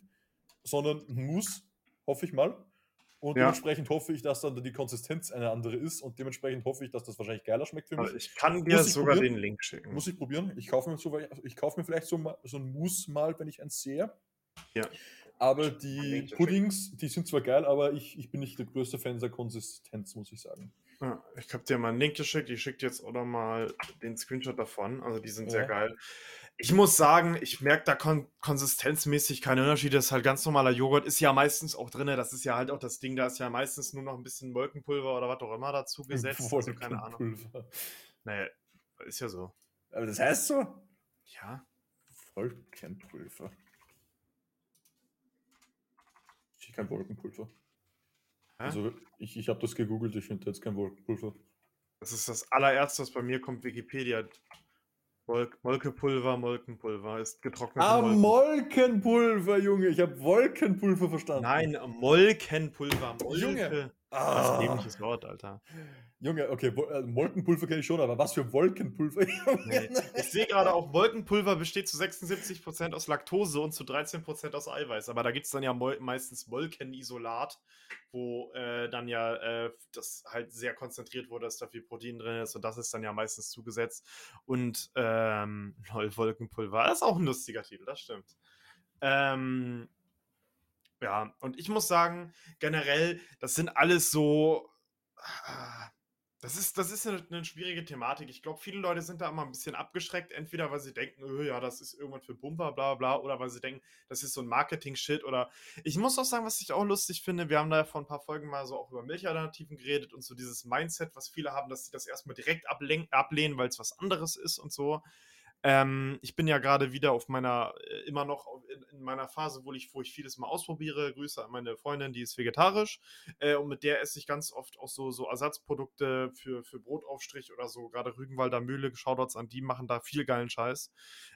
sondern muss, hoffe ich mal. Und ja. dementsprechend hoffe ich, dass dann die Konsistenz eine andere ist und dementsprechend hoffe ich, dass das wahrscheinlich geiler schmeckt für mich. Also ich kann dir sogar probieren. den Link schicken. Muss ich probieren. Ich kaufe mir, so, ich kaufe mir vielleicht so, so ein Mousse mal, wenn ich eins sehe. Ja. Aber die Puddings, die sind zwar geil, aber ich, ich bin nicht der größte Fan der Konsistenz, muss ich sagen. Ja, ich habe dir mal einen Link geschickt. Ich schicke dir jetzt auch noch mal den Screenshot davon. Also die sind ja. sehr geil. Ich muss sagen, ich merke da kon konsistenzmäßig keine Unterschiede. Das ist halt ganz normaler Joghurt. Ist ja meistens auch drin. Das ist ja halt auch das Ding. Da ist ja meistens nur noch ein bisschen Molkenpulver oder was auch immer dazu gesetzt. Also keine Ahnung. Naja, ist ja so. Aber das heißt so? Ja. Vollkernpulver. Ich kein Wolkenpulver. Also ich, ich habe das gegoogelt, ich finde jetzt kein Wolkenpulver. Das ist das allererste, was bei mir kommt, Wikipedia. Molk Molkepulver, Molkenpulver ist getrocknet. Ah, Molkenpulver, Junge. Ich habe Wolkenpulver verstanden. Nein, Molkenpulver. Molke. Junge. Ah. Das ist ein dämliches Wort, Alter. Junge, okay, äh, Molkenpulver kenne ich schon, aber was für Wolkenpulver? [LAUGHS] Nee. Ich sehe gerade auch, Wolkenpulver besteht zu 76% aus Laktose und zu 13% aus Eiweiß. Aber da gibt es dann ja meistens Molkenisolat, wo äh, dann ja äh, das halt sehr konzentriert wurde, dass da viel Protein drin ist und das ist dann ja meistens zugesetzt. Und ähm, [LAUGHS] Wolkenpulver, das ist auch ein lustiger Titel, das stimmt. Ähm, ja, und ich muss sagen, generell, das sind alles so. Ah, das ist, das ist eine, eine schwierige Thematik. Ich glaube, viele Leute sind da immer ein bisschen abgeschreckt, entweder weil sie denken, oh, ja, das ist irgendwann für Pumper, bla bla, oder weil sie denken, das ist so ein Marketing-Shit. Oder ich muss auch sagen, was ich auch lustig finde, wir haben da vor ein paar Folgen mal so auch über Milchalternativen geredet und so dieses Mindset, was viele haben, dass sie das erstmal direkt ablehnen, weil es was anderes ist und so. Ähm, ich bin ja gerade wieder auf meiner, äh, immer noch in, in, meiner Phase, wo ich, wo ich vieles mal ausprobiere. Grüße an meine Freundin, die ist vegetarisch. Äh, und mit der esse ich ganz oft auch so, so Ersatzprodukte für, für Brotaufstrich oder so. Gerade Rügenwalder Mühle, Shoutouts an die, machen da viel geilen Scheiß.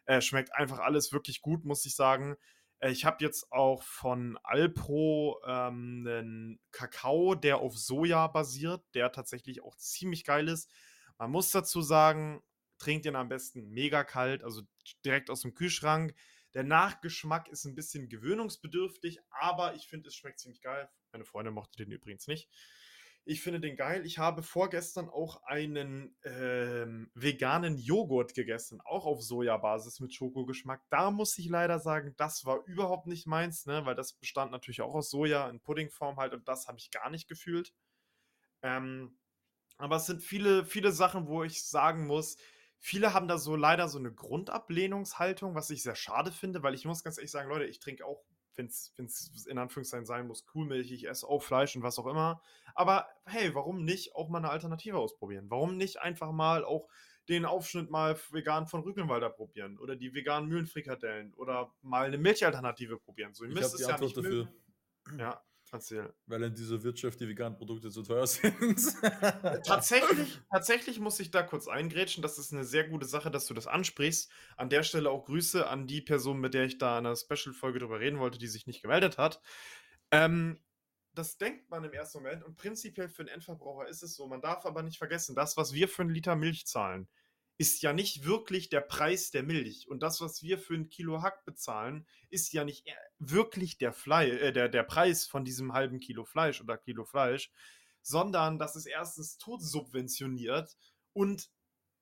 Äh, schmeckt einfach alles wirklich gut, muss ich sagen. Äh, ich habe jetzt auch von Alpro ähm, einen Kakao, der auf Soja basiert, der tatsächlich auch ziemlich geil ist. Man muss dazu sagen, trinkt ihn am besten mega kalt, also direkt aus dem Kühlschrank. Der Nachgeschmack ist ein bisschen gewöhnungsbedürftig, aber ich finde, es schmeckt ziemlich geil. Meine Freundin mochte den übrigens nicht. Ich finde den geil. Ich habe vorgestern auch einen ähm, veganen Joghurt gegessen, auch auf Sojabasis mit Schokogeschmack. Da muss ich leider sagen, das war überhaupt nicht meins, ne? weil das bestand natürlich auch aus Soja in Puddingform halt und das habe ich gar nicht gefühlt. Ähm, aber es sind viele, viele Sachen, wo ich sagen muss, Viele haben da so leider so eine Grundablehnungshaltung, was ich sehr schade finde, weil ich muss ganz ehrlich sagen, Leute, ich trinke auch, wenn es in Anführungszeichen sein muss, Kuhmilch, ich esse auch Fleisch und was auch immer. Aber hey, warum nicht auch mal eine Alternative ausprobieren? Warum nicht einfach mal auch den Aufschnitt mal vegan von Rügenwalder probieren oder die veganen Mühlenfrikadellen oder mal eine Milchalternative probieren? So, ihr ich müsst es ja nicht dafür. Ja, Erzähl. Weil in dieser Wirtschaft die veganen Produkte zu teuer [LAUGHS] sind. tatsächlich, tatsächlich muss ich da kurz eingrätschen. Das ist eine sehr gute Sache, dass du das ansprichst. An der Stelle auch Grüße an die Person, mit der ich da in einer Special-Folge drüber reden wollte, die sich nicht gemeldet hat. Ähm, das denkt man im ersten Moment und prinzipiell für den Endverbraucher ist es so. Man darf aber nicht vergessen, das, was wir für einen Liter Milch zahlen, ist ja nicht wirklich der Preis der Milch. Und das, was wir für ein Kilo Hack bezahlen, ist ja nicht wirklich der, Fle äh, der, der Preis von diesem halben Kilo Fleisch oder Kilo Fleisch, sondern das ist erstens todsubventioniert und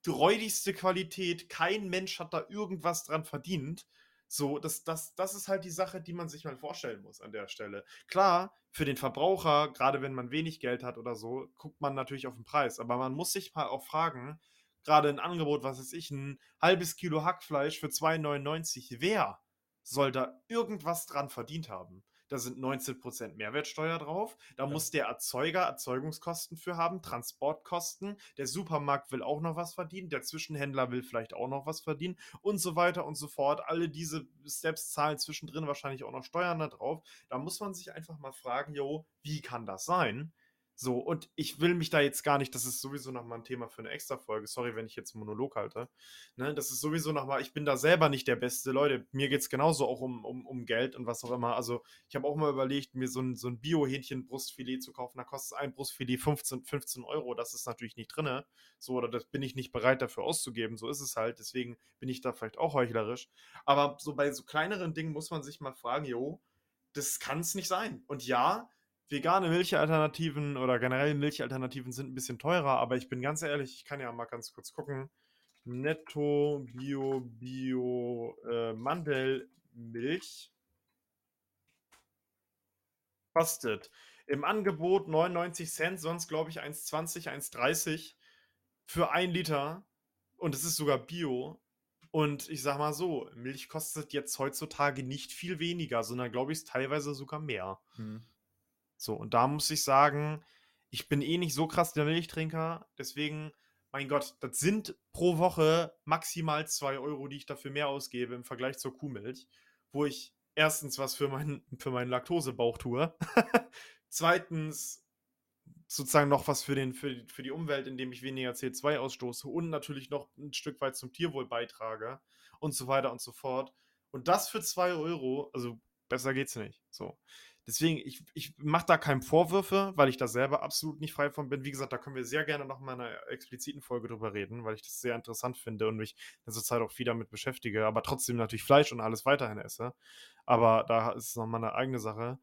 räudigste Qualität. Kein Mensch hat da irgendwas dran verdient. So, das, das, das ist halt die Sache, die man sich mal vorstellen muss an der Stelle. Klar, für den Verbraucher, gerade wenn man wenig Geld hat oder so, guckt man natürlich auf den Preis. Aber man muss sich mal auch fragen, gerade ein Angebot, was weiß ich, ein halbes Kilo Hackfleisch für 2,99. Wer soll da irgendwas dran verdient haben? Da sind 19% Mehrwertsteuer drauf. Da ja. muss der Erzeuger Erzeugungskosten für haben, Transportkosten. Der Supermarkt will auch noch was verdienen. Der Zwischenhändler will vielleicht auch noch was verdienen und so weiter und so fort. Alle diese Steps zahlen zwischendrin wahrscheinlich auch noch Steuern da drauf. Da muss man sich einfach mal fragen, jo, wie kann das sein? So, und ich will mich da jetzt gar nicht, das ist sowieso nochmal ein Thema für eine extra Folge. Sorry, wenn ich jetzt einen Monolog halte. Ne, das ist sowieso nochmal, ich bin da selber nicht der Beste. Leute, mir geht es genauso auch um, um, um Geld und was auch immer. Also, ich habe auch mal überlegt, mir so ein, so ein Bio-Hähnchen-Brustfilet zu kaufen. Da kostet ein Brustfilet 15, 15 Euro. Das ist natürlich nicht drin. So, oder das bin ich nicht bereit dafür auszugeben. So ist es halt. Deswegen bin ich da vielleicht auch heuchlerisch. Aber so bei so kleineren Dingen muss man sich mal fragen, jo, das kann es nicht sein. Und ja, vegane Milchalternativen oder generell Milchalternativen sind ein bisschen teurer, aber ich bin ganz ehrlich, ich kann ja mal ganz kurz gucken. Netto Bio Bio äh, Mandelmilch kostet im Angebot 99 Cent, sonst glaube ich 1,20, 1,30 für ein Liter und es ist sogar Bio. Und ich sag mal so, Milch kostet jetzt heutzutage nicht viel weniger, sondern glaube ich teilweise sogar mehr. Hm. So, und da muss ich sagen, ich bin eh nicht so krass der Milchtrinker, deswegen, mein Gott, das sind pro Woche maximal 2 Euro, die ich dafür mehr ausgebe im Vergleich zur Kuhmilch, wo ich erstens was für, mein, [LAUGHS] für meinen Laktosebauch tue, [LAUGHS] zweitens sozusagen noch was für, den, für, für die Umwelt, indem ich weniger CO2 ausstoße und natürlich noch ein Stück weit zum Tierwohl beitrage und so weiter und so fort. Und das für 2 Euro, also besser geht's nicht. So. Deswegen, ich, ich mache da keinem Vorwürfe, weil ich da selber absolut nicht frei von bin. Wie gesagt, da können wir sehr gerne noch mal in einer expliziten Folge drüber reden, weil ich das sehr interessant finde und mich in letzter Zeit auch viel damit beschäftige, aber trotzdem natürlich Fleisch und alles weiterhin esse. Aber da ist es nochmal eine eigene Sache.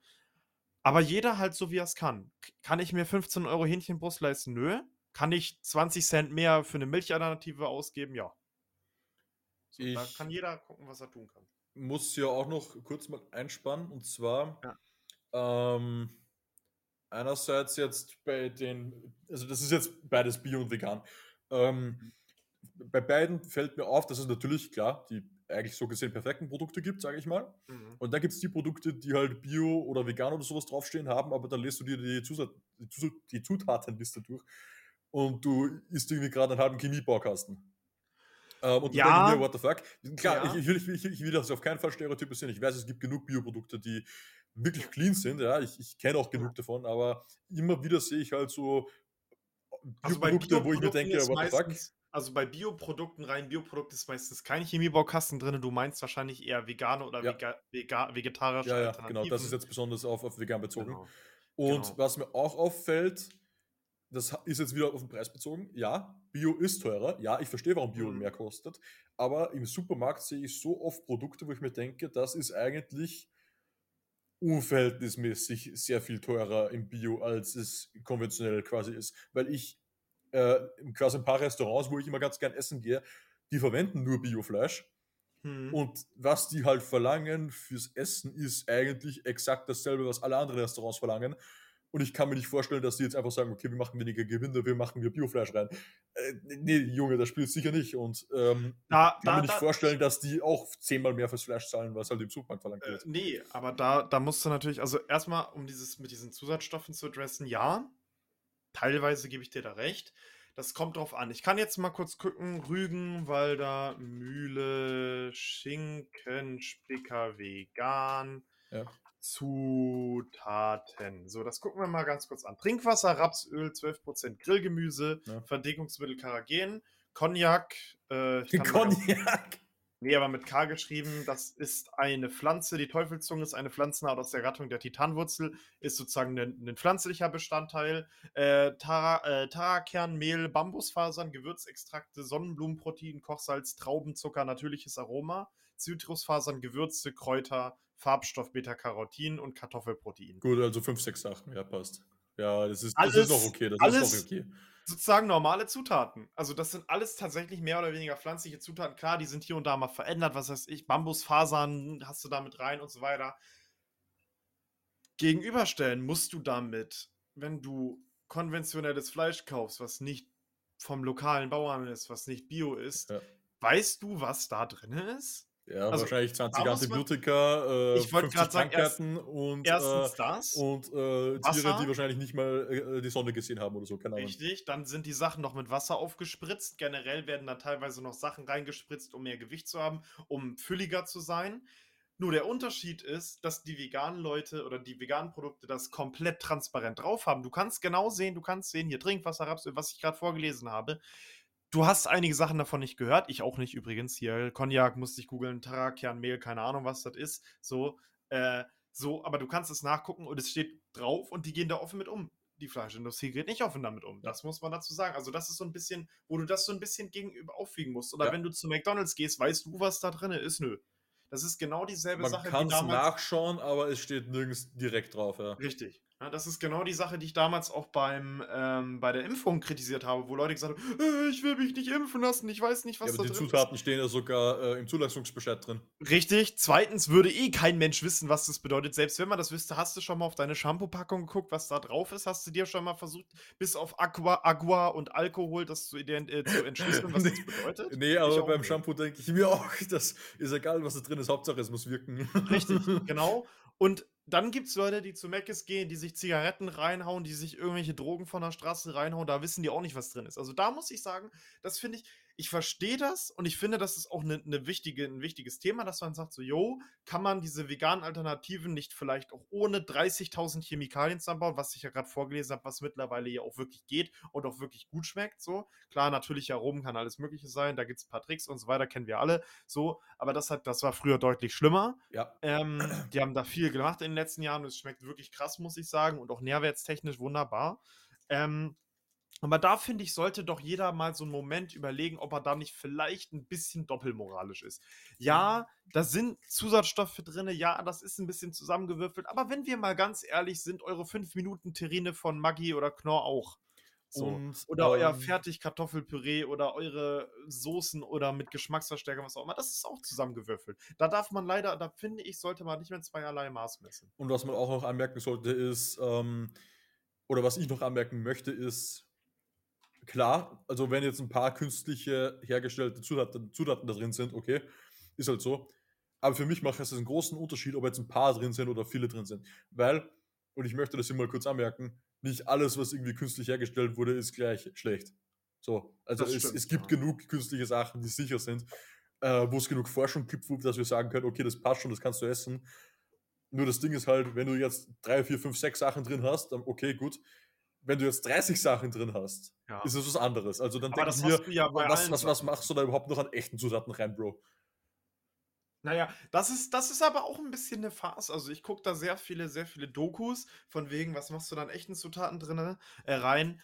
Aber jeder halt so, wie er es kann. Kann ich mir 15 Euro Hähnchenbrust leisten? Nö. Kann ich 20 Cent mehr für eine Milchalternative ausgeben? Ja. So, da kann jeder gucken, was er tun kann. Muss ja auch noch kurz mal einspannen und zwar ja. Ähm, einerseits jetzt bei den, also das ist jetzt beides Bio und Vegan. Ähm, bei beiden fällt mir auf, dass es natürlich klar die eigentlich so gesehen perfekten Produkte gibt, sage ich mal. Mhm. Und dann gibt es die Produkte, die halt Bio oder vegan oder sowas draufstehen haben, aber dann lest du dir die, Zusat die, die Zutatenliste durch und du isst irgendwie gerade einen halben Chemiebaukasten. Ähm, und ja. denke mir, what the fuck? Klar, ja. ich, ich, will, ich, ich, will das auf keinen Fall stereotypisieren. Ich weiß, es gibt genug Bioprodukte, die wirklich clean sind. Ja, ich, ich kenne auch genug davon, aber immer wieder sehe ich halt so Bioprodukte, also wo ich mir denke, what the fuck? Also bei Bioprodukten, rein Bioprodukten ist meistens kein Chemiebaukasten drin. Du meinst wahrscheinlich eher vegane oder ja. vega, vega, vegetarische ja, ja, genau. Das ist jetzt besonders auf, auf vegan bezogen. Genau. Und genau. was mir auch auffällt, das ist jetzt wieder auf den Preis bezogen. Ja, Bio ist teurer. Ja, ich verstehe, warum Bio mhm. mehr kostet. Aber im Supermarkt sehe ich so oft Produkte, wo ich mir denke, das ist eigentlich unverhältnismäßig sehr viel teurer im Bio, als es konventionell quasi ist. Weil ich äh, quasi ein paar Restaurants, wo ich immer ganz gern essen gehe, die verwenden nur Biofleisch. Hm. Und was die halt verlangen fürs Essen ist eigentlich exakt dasselbe, was alle anderen Restaurants verlangen. Und ich kann mir nicht vorstellen, dass die jetzt einfach sagen, okay, wir machen weniger Gewinne, wir machen wir Biofleisch rein. Äh, nee, Junge, das spielt sicher nicht. Und ähm, da, ich kann da, mir nicht da, vorstellen, dass die auch zehnmal mehr fürs Fleisch zahlen, was halt im Supermarkt verlangt wird. Äh, nee, aber da, da musst du natürlich, also erstmal, um dieses mit diesen Zusatzstoffen zu adressen, ja, teilweise gebe ich dir da recht. Das kommt drauf an. Ich kann jetzt mal kurz gucken. Rügen, Walder, Mühle, Schinken, Spicker, Vegan. Ja. Zutaten. So, das gucken wir mal ganz kurz an. Trinkwasser, Rapsöl, 12% Grillgemüse, ja. Verdickungsmittel Karagen, Cognac. Äh, Cognac. Nee, aber mit K geschrieben. Das ist eine Pflanze. Die Teufelzunge ist eine Pflanzenart aus der Gattung der Titanwurzel. Ist sozusagen ein, ein pflanzlicher Bestandteil. Äh, Tara, äh, Tarakern, Mehl, Bambusfasern, Gewürzextrakte, Sonnenblumenprotein, Kochsalz, Traubenzucker, natürliches Aroma, Zitrusfasern, Gewürze, Kräuter, Farbstoff, Beta-Carotin und Kartoffelprotein. Gut, also fünf, sechs Sachen. Ja, passt. Ja, das ist, alles, das ist noch okay. Das alles, ist noch okay sozusagen normale Zutaten. Also das sind alles tatsächlich mehr oder weniger pflanzliche Zutaten. Klar, die sind hier und da mal verändert, was weiß ich, Bambusfasern hast du damit rein und so weiter. Gegenüberstellen musst du damit, wenn du konventionelles Fleisch kaufst, was nicht vom lokalen Bauern ist, was nicht bio ist, ja. weißt du, was da drin ist? Ja, also, wahrscheinlich 20 Antibiotika, äh, ich 50 sagen, erst, und, erstens äh, das und äh, Tiere, die wahrscheinlich nicht mal äh, die Sonne gesehen haben oder so, keine Ahnung. Richtig, dann sind die Sachen noch mit Wasser aufgespritzt. Generell werden da teilweise noch Sachen reingespritzt, um mehr Gewicht zu haben, um fülliger zu sein. Nur der Unterschied ist, dass die veganen Leute oder die veganen Produkte das komplett transparent drauf haben. Du kannst genau sehen, du kannst sehen, hier Trinkwasser, Rapsöl, was ich gerade vorgelesen habe. Du hast einige Sachen davon nicht gehört. Ich auch nicht übrigens. Hier, Cognac musste ich googeln, Tarakian, Mehl, keine Ahnung, was das ist. So, äh, so, aber du kannst es nachgucken und es steht drauf und die gehen da offen mit um. Die Fleischindustrie geht nicht offen damit um. Das muss man dazu sagen. Also, das ist so ein bisschen, wo du das so ein bisschen gegenüber aufwiegen musst. Oder ja. wenn du zu McDonalds gehst, weißt du, was da drin ist? Nö. Das ist genau dieselbe man Sache. Man kann es nachschauen, aber es steht nirgends direkt drauf. Ja. Richtig. Ja, das ist genau die Sache, die ich damals auch beim, ähm, bei der Impfung kritisiert habe, wo Leute gesagt haben, äh, ich will mich nicht impfen lassen, ich weiß nicht, was ja, aber da die Zutaten ist. stehen ja sogar äh, im Zulassungsbescheid drin. Richtig. Zweitens würde eh kein Mensch wissen, was das bedeutet. Selbst wenn man das wüsste, hast du schon mal auf deine Shampoo-Packung geguckt, was da drauf ist? Hast du dir schon mal versucht, bis auf Aqua, Agua und Alkohol das zu, äh, zu entschlüsseln, was [LAUGHS] das bedeutet? nee, aber beim nicht. Shampoo denke ich mir auch, [LAUGHS] das ist egal, was da drin ist, Hauptsache es muss wirken. Richtig, [LAUGHS] genau. Und dann gibt es Leute, die zu Meckes gehen, die sich Zigaretten reinhauen, die sich irgendwelche Drogen von der Straße reinhauen. Da wissen die auch nicht, was drin ist. Also da muss ich sagen, das finde ich, ich verstehe das und ich finde, das ist auch 'ne 'ne wichtige 'n wichtiges Thema, dass man sagt so: „Jo, kann man diese veganen Alternativen nicht vielleicht auch ohne 30.000 Chemikalien zusammenbauen?“ Was ich ja grad vorgelesen habe, was mittlerweile ja auch wirklich geht und auch wirklich gut schmeckt so. Klar, natürliche Aromen kann alles Mögliche sein, da gibt's 'n paar Tricks und so weiter, kennen wir alle so, aber das hat das war früher deutlich schlimmer. Ja. Ähm, die haben da viel gemacht in den letzten Jahren und es schmeckt wirklich krass, muss ich sagen, und auch nährwertstechnisch wunderbar. Ähm, aber da finde ich, sollte doch jeder mal so 'n Moment überlegen, ob er da nicht vielleicht 'n bisschen doppelmoralisch ist. Ja, da sind Zusatzstoffe drinne, ja, das ist 'n bisschen zusammengewürfelt, aber wenn wir mal ganz ehrlich sind, eure 5 Minuten Terrine von Maggi oder Knorr auch. So. Und, Oder euer ähm Fertig-Kartoffelpüree oder eure Soßen oder mit Geschmacksverstärker, was auch immer, das ist auch zusammengewürfelt. Da darf man leider da finde ich, sollte man nicht mit zweierlei Maß messen. Und was man auch noch anmerken sollte, ist, ähm oder was ich noch anmerken möchte, ist klar, also wenn jetzt 'n paar künstliche hergestellte Zutaten Zutaten da drin sind, okay, ist halt so. Aber für mich macht es 'n großen Unterschied, ob jetzt 'n paar drin sind oder viele drin sind. Weil und ich möchte das hier mal kurz anmerken, nicht alles, was irgendwie künstlich hergestellt wurde, ist gleich schlecht. So, also es es gibt ja. genug künstliche Sachen, die sicher sind, äh, wo's genug Forschung gibt, wo dass wir sagen können: „Okay, das passt schon, das kannst du essen.“ Nur das Ding ist halt, wenn du jetzt 3, 4, 5, 6 Sachen drin hast, dann okay, gut. Wenn du jetzt 30 Sachen drin hast, Ja. ist es was anderes. Also, dann ich das mir: du ja bei „Wa was was was machst du da überhaupt noch an echten Zutaten rein, Bro?“ Na ja, das ist das ist aber auch 'n bisschen 'ne Farce. Also, ich gucke da sehr viele sehr viele Dokus von wegen: „Was machst du da an echten Zutaten drinne äh, rein?“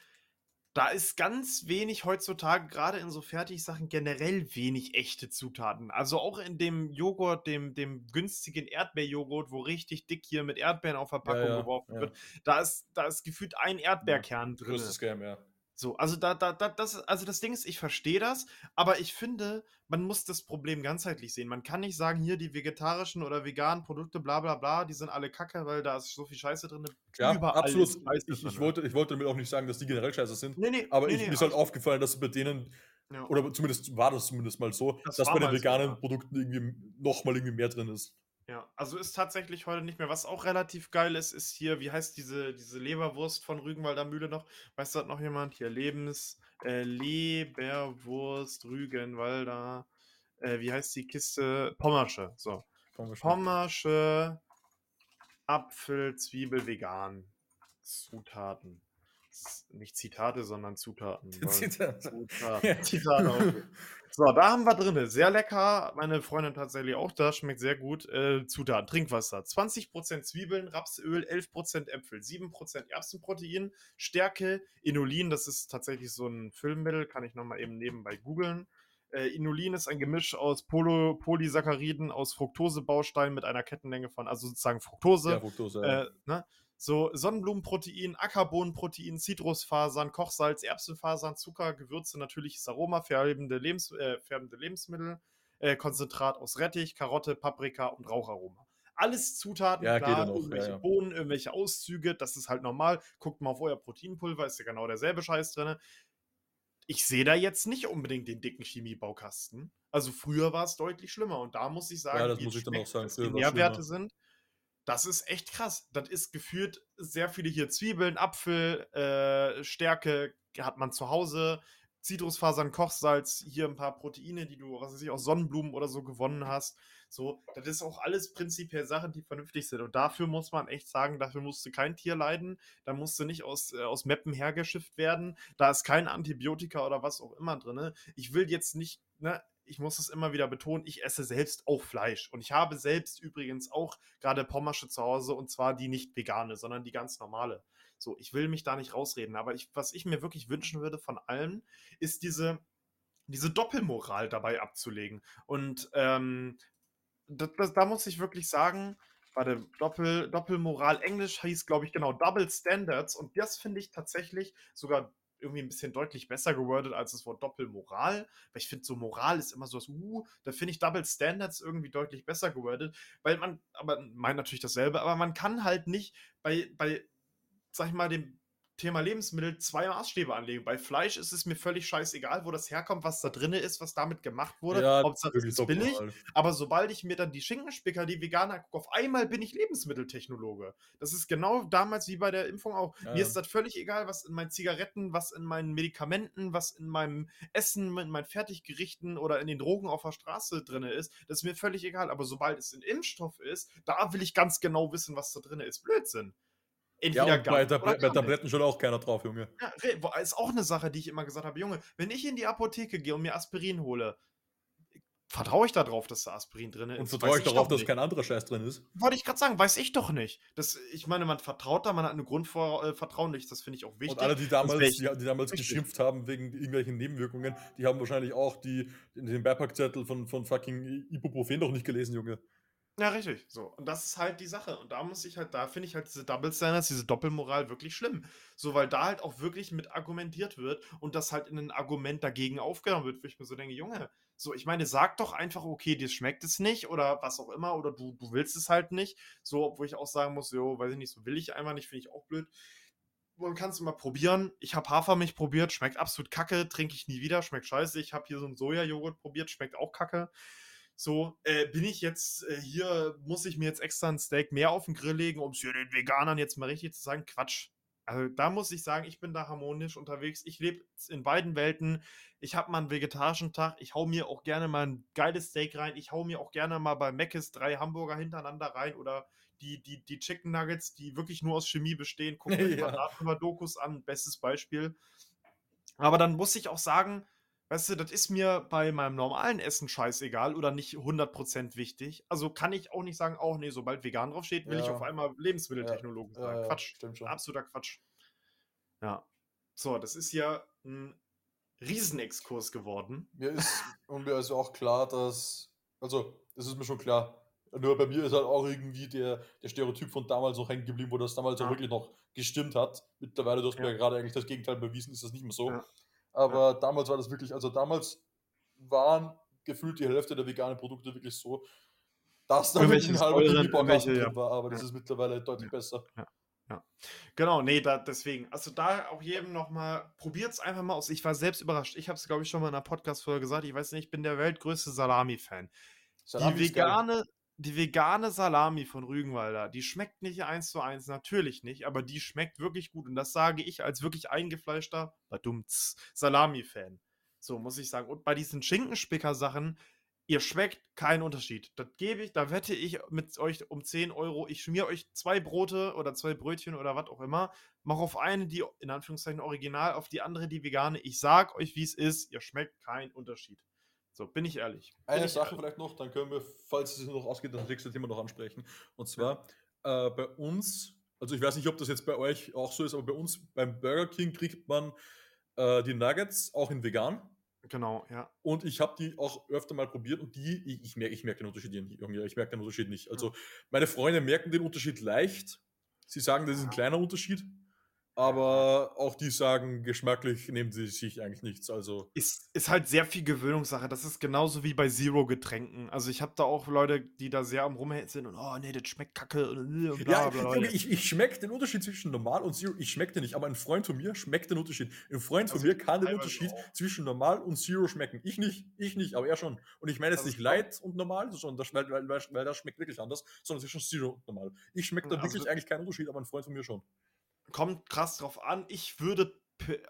Da ist ganz wenig heutzutage, grade in so Fertigsachen, generell wenig echte Zutaten. Also, auch in dem Joghurt, dem dem günstigen Erdbeerjoghurt, wo richtig dick hier mit Erdbeeren auf Ja, Verpackung ja, geworfen ja. wird, da ist da ist gefühlt ein Ja, Erdbeerkern drinne. größter Scam, ja. So, also da da da das also das Ding ist, ich verstehe das, aber ich finde, man muss das Problem ganzheitlich sehen. Man kann nicht sagen: „Hier, die vegetarischen oder veganen Produkte, bla bla bla, die sind alle Kacke, weil da ist so viel Scheiße drinne.“ Ja, Überall absolut. ist Scheiße Ich ich drinne. wollte ich wollte damit auch nicht sagen, dass die generell scheiße sind, Ne, ne, aber ne, ich ne, mir ist halt aufgefallen, dass bei denen Ja. oder zumindest war das zumindest mal so, Das dass bei den so, veganen ja. Produkten irgendwie noch mal irgendwie mehr drin ist. Ja, also ist tatsächlich heute nicht mehr. Was auch relativ geil ist, ist hier wie heißt diese diese Leberwurst von Rügenwalder Mühle noch? Weiß das noch jemand? Hier Lebens äh, Leberwurst Rügenwalder äh, wie heißt die Kiste? Pommersche, so. Pommersche. Pommersche Apfel, Zwiebel, vegan. Zutaten. Z nicht Zitate, sondern Zutaten. [LAUGHS] weil Zitate. Zutaten. Zitate auch [LAUGHS] gut. So, da haben wir drinne. Sehr lecker. Meine Freundin tatsächlich auch da. Schmeckt sehr gut. Äh, Zutaten: Trinkwasser, 20 % Zwiebeln, Rapsöl, 11 % Äpfel, 7 % Erbsenprotein, Stärke, Inulin, das ist tatsächlich so 'n Füllmittel, kann ich noch mal eben nebenbei googeln. Äh, Inulin ist ein Gemisch aus Polo Polysacchariden aus Fructosebausteinen mit einer Kettenlänge von also sozusagen Fructose. Ja, Fructose. Äh, ne? So Sonnenblumenprotein, Ackerbohnenprotein, Zitrusfasern, Kochsalz, Erbsenfasern, Zucker, Gewürze, natürliches Aroma, färbende Lebens äh, färbende Lebensmittel, äh, Konzentrat aus Rettich, Karotte, Paprika und Raucharoma. Alles Zutaten, Ja, ja klar, ja, irgendwelche ja. Bohnen, irgendwelche Auszüge, das ist halt normal. Guckt mal auf euer Proteinpulver, ist ja genau derselbe Scheiß drinne. Ich sehe da jetzt nicht unbedingt den dicken Chemiebaukasten. Also, früher war's deutlich schlimmer und da muss ich sagen, Ja, das es muss ich dann auch sagen, dass die Nährwerte sind, das ist echt krass. Das ist gefühlt sehr viele hier Zwiebeln, Apfel, äh, Stärke hat man zu Hause, Zitrusfasern, Kochsalz, hier 'n paar Proteine, die du, was weiß ich, aus Sonnenblumen oder so gewonnen hast. So, das ist auch alles prinzipiell Sachen, die vernünftig sind und dafür muss man echt sagen, dafür musste kein Tier leiden. Da musste nicht aus äh, aus Meppen hergeschifft werden. Da ist kein Antibiotika oder was auch immer drinne. Ich will jetzt nicht ne, ich muss es immer wieder betonen, ich esse selbst auch Fleisch und ich habe selbst übrigens auch grade Pommersche zu Hause und zwar die nicht vegane, sondern die ganz normale. So, ich will mich da nicht rausreden, aber ich was ich mir wirklich wünschen würde von allen, ist diese diese Doppelmoral dabei abzulegen. Und, ähm, d das da muss ich wirklich sagen, warte, Doppel Doppelmoral, Englisch hieß, glaube ich, genau, Double Standards und das finde ich tatsächlich sogar irgendwie 'n bisschen deutlich besser gewordet als das Wort Doppelmoral, weil ich finde, so Moral ist immer so was, uh, da finde ich Double Standards irgendwie deutlich besser gewordet, weil man aber meint natürlich dasselbe, aber man kann halt nicht bei bei, sage ich mal, dem Thema Lebensmittel zwei Maßstäbe anlegen. Bei Fleisch ist es mir völlig scheißegal, wo das herkommt, was da drin ist, was damit gemacht wurde. Ja, Hauptsache es ist billig. suboptimal. Aber sobald ich mir dann die Schinkenspicker, die Veganer gucke, auf einmal bin ich Lebensmitteltechnologe. Das ist genau damals wie bei der Impfung auch. Ja, Mir ist das völlig egal, was in meinen Zigaretten, was in meinen Medikamenten, was in meinem Essen, in meinen Fertiggerichten oder in den Drogen auf der Straße drin ist. Das ist mir völlig egal. Aber sobald es ein Impfstoff ist, da will ich ganz genau wissen, was da drin ist. Blödsinn. Ja, Entweder und bei, Tab bei. Tabletten schaut auch keiner drauf, Junge. Ja, ist auch eine Sache, die ich immer gesagt habe, Junge, wenn ich in die Apotheke gehe und mir Aspirin hole, vertraue ich darauf, dass da Aspirin drin ist? Und vertraue ich darauf, dass nicht. kein anderer Scheiß drin ist. Wollte ich gerade sagen, weiß ich doch nicht. Das, ich meine, man vertraut da, man hat eine Grundvertrauen nicht, das finde ich auch wichtig. Und alle, die damals, die, die damals geschimpft haben wegen irgendwelchen Nebenwirkungen, die haben wahrscheinlich auch die, den Beipackzettel von, von fucking Ibuprofen doch nicht gelesen, Junge. Ja, richtig. So. Und das ist halt die Sache. Und da muss ich halt, da finde ich halt diese Double Standards, diese Doppelmoral wirklich schlimm. So, weil da halt auch wirklich mit argumentiert wird und das halt in ein Argument dagegen aufgenommen wird, wo ich mir so denke, Junge, so, ich meine, sag doch einfach, okay, dir schmeckt es nicht oder was auch immer, oder du, du willst es halt nicht. So, obwohl ich auch sagen muss, jo, weiß ich nicht, so will ich einfach nicht, finde ich auch blöd. Man kann es mal probieren. Ich habe Hafermilch probiert, schmeckt absolut kacke, trinke ich nie wieder, schmeckt scheiße. Ich habe hier so einen Sojajoghurt probiert, schmeckt auch kacke. So, äh, bin ich jetzt äh, hier, muss ich mir jetzt extra ein Steak mehr auf den Grill legen, um es hier den Veganern jetzt mal richtig zu sagen? Quatsch. Also da muss ich sagen, ich bin da harmonisch unterwegs. Ich lebe in beiden Welten. Ich habe mal einen vegetarischen Tag. Ich hau mir auch gerne mal ein geiles Steak rein. Ich hau mir auch gerne mal bei Mc's drei Hamburger hintereinander rein oder die, die, die Chicken Nuggets, die wirklich nur aus Chemie bestehen. Guckt euch mal Ja. darüber Dokus an. Bestes Beispiel. Aber dann muss ich auch sagen, weißt du, das ist mir bei meinem normalen Essen scheißegal oder nicht 100% wichtig. Also kann ich auch nicht sagen, oh nee, sobald vegan draufsteht, will ich Ja. auf einmal Lebensmitteltechnologen Ja, sein. ja, Quatsch. Stimmt schon. Absoluter Quatsch. Ja. So, das ist ja ein Riesenexkurs geworden. Mir ist, und mir ist auch klar, dass, also, das ist mir schon klar. Nur bei mir ist halt auch irgendwie der, der Stereotyp von damals noch hängen geblieben, wo das damals Ja. auch wirklich noch gestimmt hat. Mittlerweile, du hast mir Ja. ja gerade eigentlich das Gegenteil bewiesen, ist das nicht mehr so. Ja. Aber damals war das wirklich, also damals waren gefühlt die Hälfte der veganen Produkte wirklich so, dass da wirklich ein halber Chemiebaukasten drin war, aber das Ja. ist mittlerweile deutlich besser. Genau, nee, da, deswegen. Also da auch jedem nochmal, probiert es einfach mal aus. Ich war selbst überrascht. Ich habe es, glaube ich, schon mal in einer Podcast-Folge gesagt. Ich weiß nicht, ich bin der weltgrößte Salami-Fan. Salami Die vegane, die vegane Salami von Rügenwalder, die schmeckt nicht eins zu eins, natürlich nicht, aber die schmeckt wirklich gut. Und das sage ich als wirklich eingefleischter, badumts, Salami-Fan. So muss ich sagen. Und bei diesen Schinkenspicker-Sachen, ihr schmeckt keinen Unterschied. Das gebe ich, da wette ich mit euch um 10 Euro. Ich schmier euch zwei Brote oder zwei Brötchen oder was auch immer. Mach auf eine die, in Anführungszeichen, original, auf die andere die vegane. Ich sag euch, wie es ist. Ihr schmeckt keinen Unterschied. So, bin ich ehrlich. Bin Eine ich Sache ehrlich. vielleicht noch, dann können wir, falls es noch ausgeht, das nächste Thema noch ansprechen. Und zwar äh, bei uns, also ich weiß nicht, ob das jetzt bei euch auch so ist, aber bei uns beim Burger King kriegt man äh, die Nuggets auch in vegan. Genau, ja. Und ich habe die auch öfter mal probiert und die, ich, ich merke ich merk den Unterschied nicht, ich merke den Unterschied nicht. Also meine Freunde merken den Unterschied leicht. Sie sagen, das ist ein kleiner Unterschied. Aber auch die sagen, geschmacklich nehmen sie sich eigentlich nichts. Also Ist, ist halt sehr viel Gewöhnungssache. Das ist genauso wie bei Zero-Getränken. Also ich habe da auch Leute, die da sehr am Rumhängen sind und oh nee, das schmeckt kacke und, bla Ja, bla. Bla. ich, ich schmecke den Unterschied zwischen normal und Zero. Ich schmecke den nicht, aber ein Freund von mir schmeckt den Unterschied. Ein Freund von Also, mir kann den Unterschied auch. zwischen normal und Zero schmecken. Ich nicht, ich nicht, aber er schon. Und ich meine jetzt Also, nicht light und normal, sondern weil, weil, weil das schmeckt wirklich anders, sondern zwischen Zero und normal. Ich schmecke da Also, wirklich eigentlich keinen Unterschied, aber ein Freund von mir schon. Kommt krass drauf an. Ich würde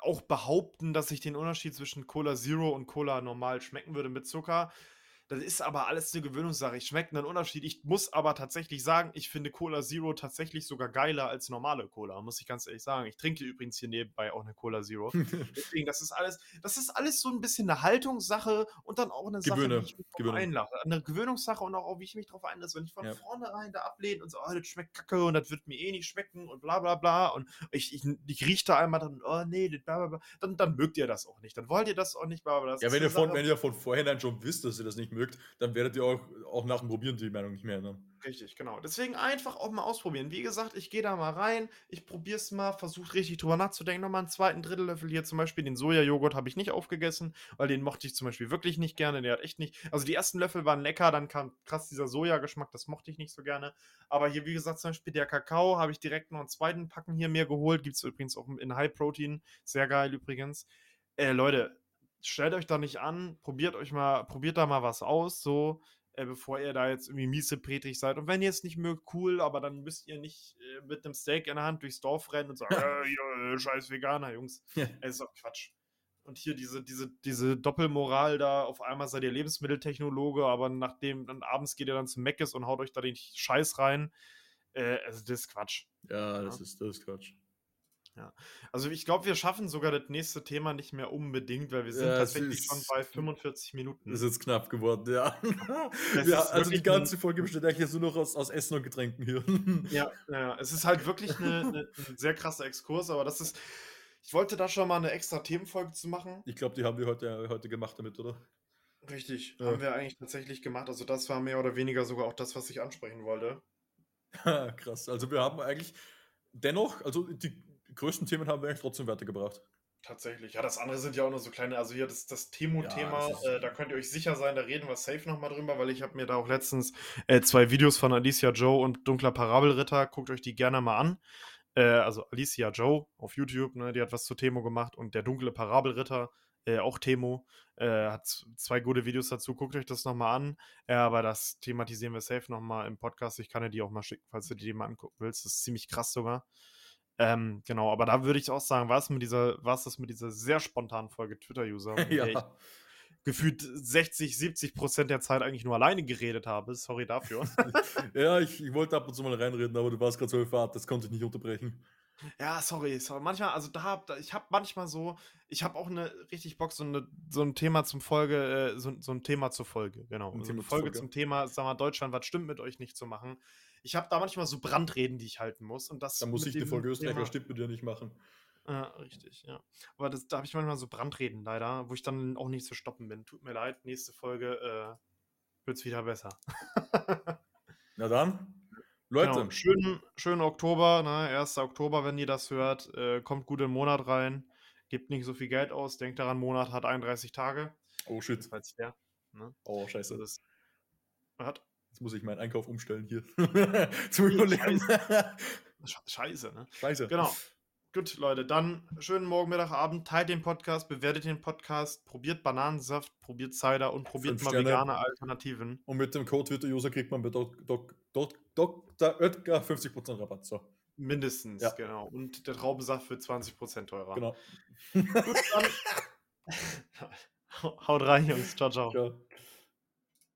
auch behaupten, dass ich den Unterschied zwischen Cola Zero und Cola normal schmecken würde mit Zucker. Das ist aber alles eine Gewöhnungssache. Ich schmecke einen Unterschied. Ich muss aber tatsächlich sagen, ich finde Cola Zero tatsächlich sogar geiler als normale Cola, muss ich ganz ehrlich sagen. Ich trinke übrigens hier nebenbei auch eine Cola Zero. [LAUGHS] Deswegen, das ist alles, das ist alles so ein bisschen eine Haltungssache und dann auch eine Sache, Gewöhne, wie ich mich einlasse. Eine Gewöhnungssache und auch, wie ich mich drauf einlasse. Wenn ich von Ja. vornherein da ablehne und so, oh, das schmeckt kacke und das wird mir eh nicht schmecken und bla bla bla und ich, ich, ich rieche da einmal dann, oh nee, das bla bla bla, dann, dann mögt ihr das auch nicht. Dann wollt ihr das auch nicht, bla bla. Das Ja, wenn ihr, von, Sache- wenn ihr von vornherein schon wisst, dass ihr das nicht mögt, dann werdet ihr auch, auch nach dem Probieren die Meinung nicht mehr ändern. Richtig, genau. Deswegen einfach auch mal ausprobieren. Wie gesagt, ich gehe da mal rein, ich probiere es mal, versuche richtig drüber nachzudenken. Nochmal einen zweiten Drittellöffel hier zum Beispiel. Den Sojajoghurt habe ich nicht aufgegessen, weil den mochte ich zum Beispiel wirklich nicht gerne. Der hat echt nicht. Also die ersten Löffel waren lecker, dann kam krass dieser Sojageschmack, das mochte ich nicht so gerne. Aber hier, wie gesagt, zum Beispiel der Kakao habe ich direkt noch einen zweiten Packen hier mir geholt. Gibt es übrigens auch in High Protein. Sehr geil übrigens. Äh, Leute, stellt euch da nicht an, probiert euch mal, probiert da mal was aus, so äh, bevor ihr da jetzt irgendwie miesepetrig seid. Und wenn ihr es nicht mögt, cool, aber dann müsst ihr nicht äh, mit einem Steak in der Hand durchs Dorf rennen und sagen, [LAUGHS] äh, ja, scheiß Veganer, Jungs. Ja. Es ist doch Quatsch. Und hier diese, diese, diese Doppelmoral da, auf einmal seid ihr Lebensmitteltechnologe, aber nachdem, dann abends geht ihr dann zum Meckes und haut euch da den Scheiß rein. Äh, also das ist Quatsch. Ja, das, Ja. Ist, das ist Quatsch. Also ich glaube, wir schaffen sogar das nächste Thema nicht mehr unbedingt, weil wir sind Ja, tatsächlich ist- schon bei 45 Minuten. Das ist jetzt knapp geworden, ja. Ja also die ganze Folge besteht eigentlich jetzt nur noch aus, aus Essen und Getränken hier. [LAUGHS] Ja, ja, es ist halt wirklich eine, eine, ein sehr krasser Exkurs, aber das ist. Ich wollte da schon mal eine extra Themenfolge zu machen. Ich glaube, die haben wir heute, heute gemacht damit, oder? Richtig, Ja. haben wir eigentlich tatsächlich gemacht. Also das war mehr oder weniger sogar auch das, was ich ansprechen wollte. [LAUGHS] Krass. Also wir haben eigentlich dennoch, also die größten Themen haben wir eigentlich trotzdem weitergebracht. Tatsächlich. Ja, das andere sind ja auch nur so kleine, also hier das, das Temo-Thema, Ja, äh, da könnt ihr euch sicher sein, da reden wir safe nochmal drüber, weil ich habe mir da auch letztens äh, zwei Videos von Alicia Joe und Dunkler Parabelritter, guckt euch die gerne mal an. Äh, also Alicia Joe auf YouTube, ne, die hat was zu Temo gemacht und der Dunkle Parabelritter, äh, auch Temo, äh, hat zwei gute Videos dazu, guckt euch das nochmal an. Äh, aber das thematisieren wir safe nochmal im Podcast. Ich kann dir die auch mal schicken, falls du dir die mal angucken willst. Das ist ziemlich krass sogar. Ähm, genau, aber da würde ich auch sagen, war es mit dieser, war es das mit dieser sehr spontanen Folge Twitter-User, [LAUGHS] in der ich ja. gefühlt 60, 70 Prozent der Zeit eigentlich nur alleine geredet habe. Sorry dafür. [LAUGHS] ja, ich, ich wollte ab und zu mal reinreden, aber du warst gerade so Fahrt, das konnte ich nicht unterbrechen. ja, sorry, sorry. Manchmal, also da, da ich habe manchmal so, ich habe auch eine richtig Bock, so, eine, so ein Thema zum Folge, äh, so, so ein Thema zur Folge, genau. Ein so eine Folge Folge. zum Thema, sag mal, Deutschland, was stimmt mit euch nicht zu machen. Ich habe da manchmal so Brandreden, die ich halten muss. Und das Da muss ich die Folge Österreich, Thema- was stimmt mit dir nicht machen. Ja, richtig, ja. Aber das, da habe ich manchmal so Brandreden leider, wo ich dann auch nicht zu stoppen bin. Tut mir leid, nächste Folge äh, wird es wieder besser. [LAUGHS] Na dann, Leute, Genau. Schönen, schönen Oktober, ne? 1. Oktober, wenn ihr das hört. Äh, kommt gut den Monat rein. Gebt nicht so viel Geld aus. Denkt daran, Monat hat 31 Tage. oh shit, Falls der. Ne? oh scheiße, Das ist. Hat, jetzt muss ich meinen Einkauf umstellen hier. [LAUGHS] Zum Überleben. Sche- Scheiße, ne? Scheiße. Genau. Gut, Leute, dann schönen Morgen, Mittag, Abend. Teilt den Podcast, bewertet den Podcast, probiert Bananensaft, probiert Cider und probiert mal vegane Alternativen. Und mit dem Code Twitter-User kriegt man bei Dr. Oetker 50% Rabatt. So, Mindestens, Ja. genau. Und der Traubensaft wird 20% teurer. genau. Gut, dann. [LAUGHS] [LAUGHS] Haut rein, Jungs. Ciao, ciao. Ja.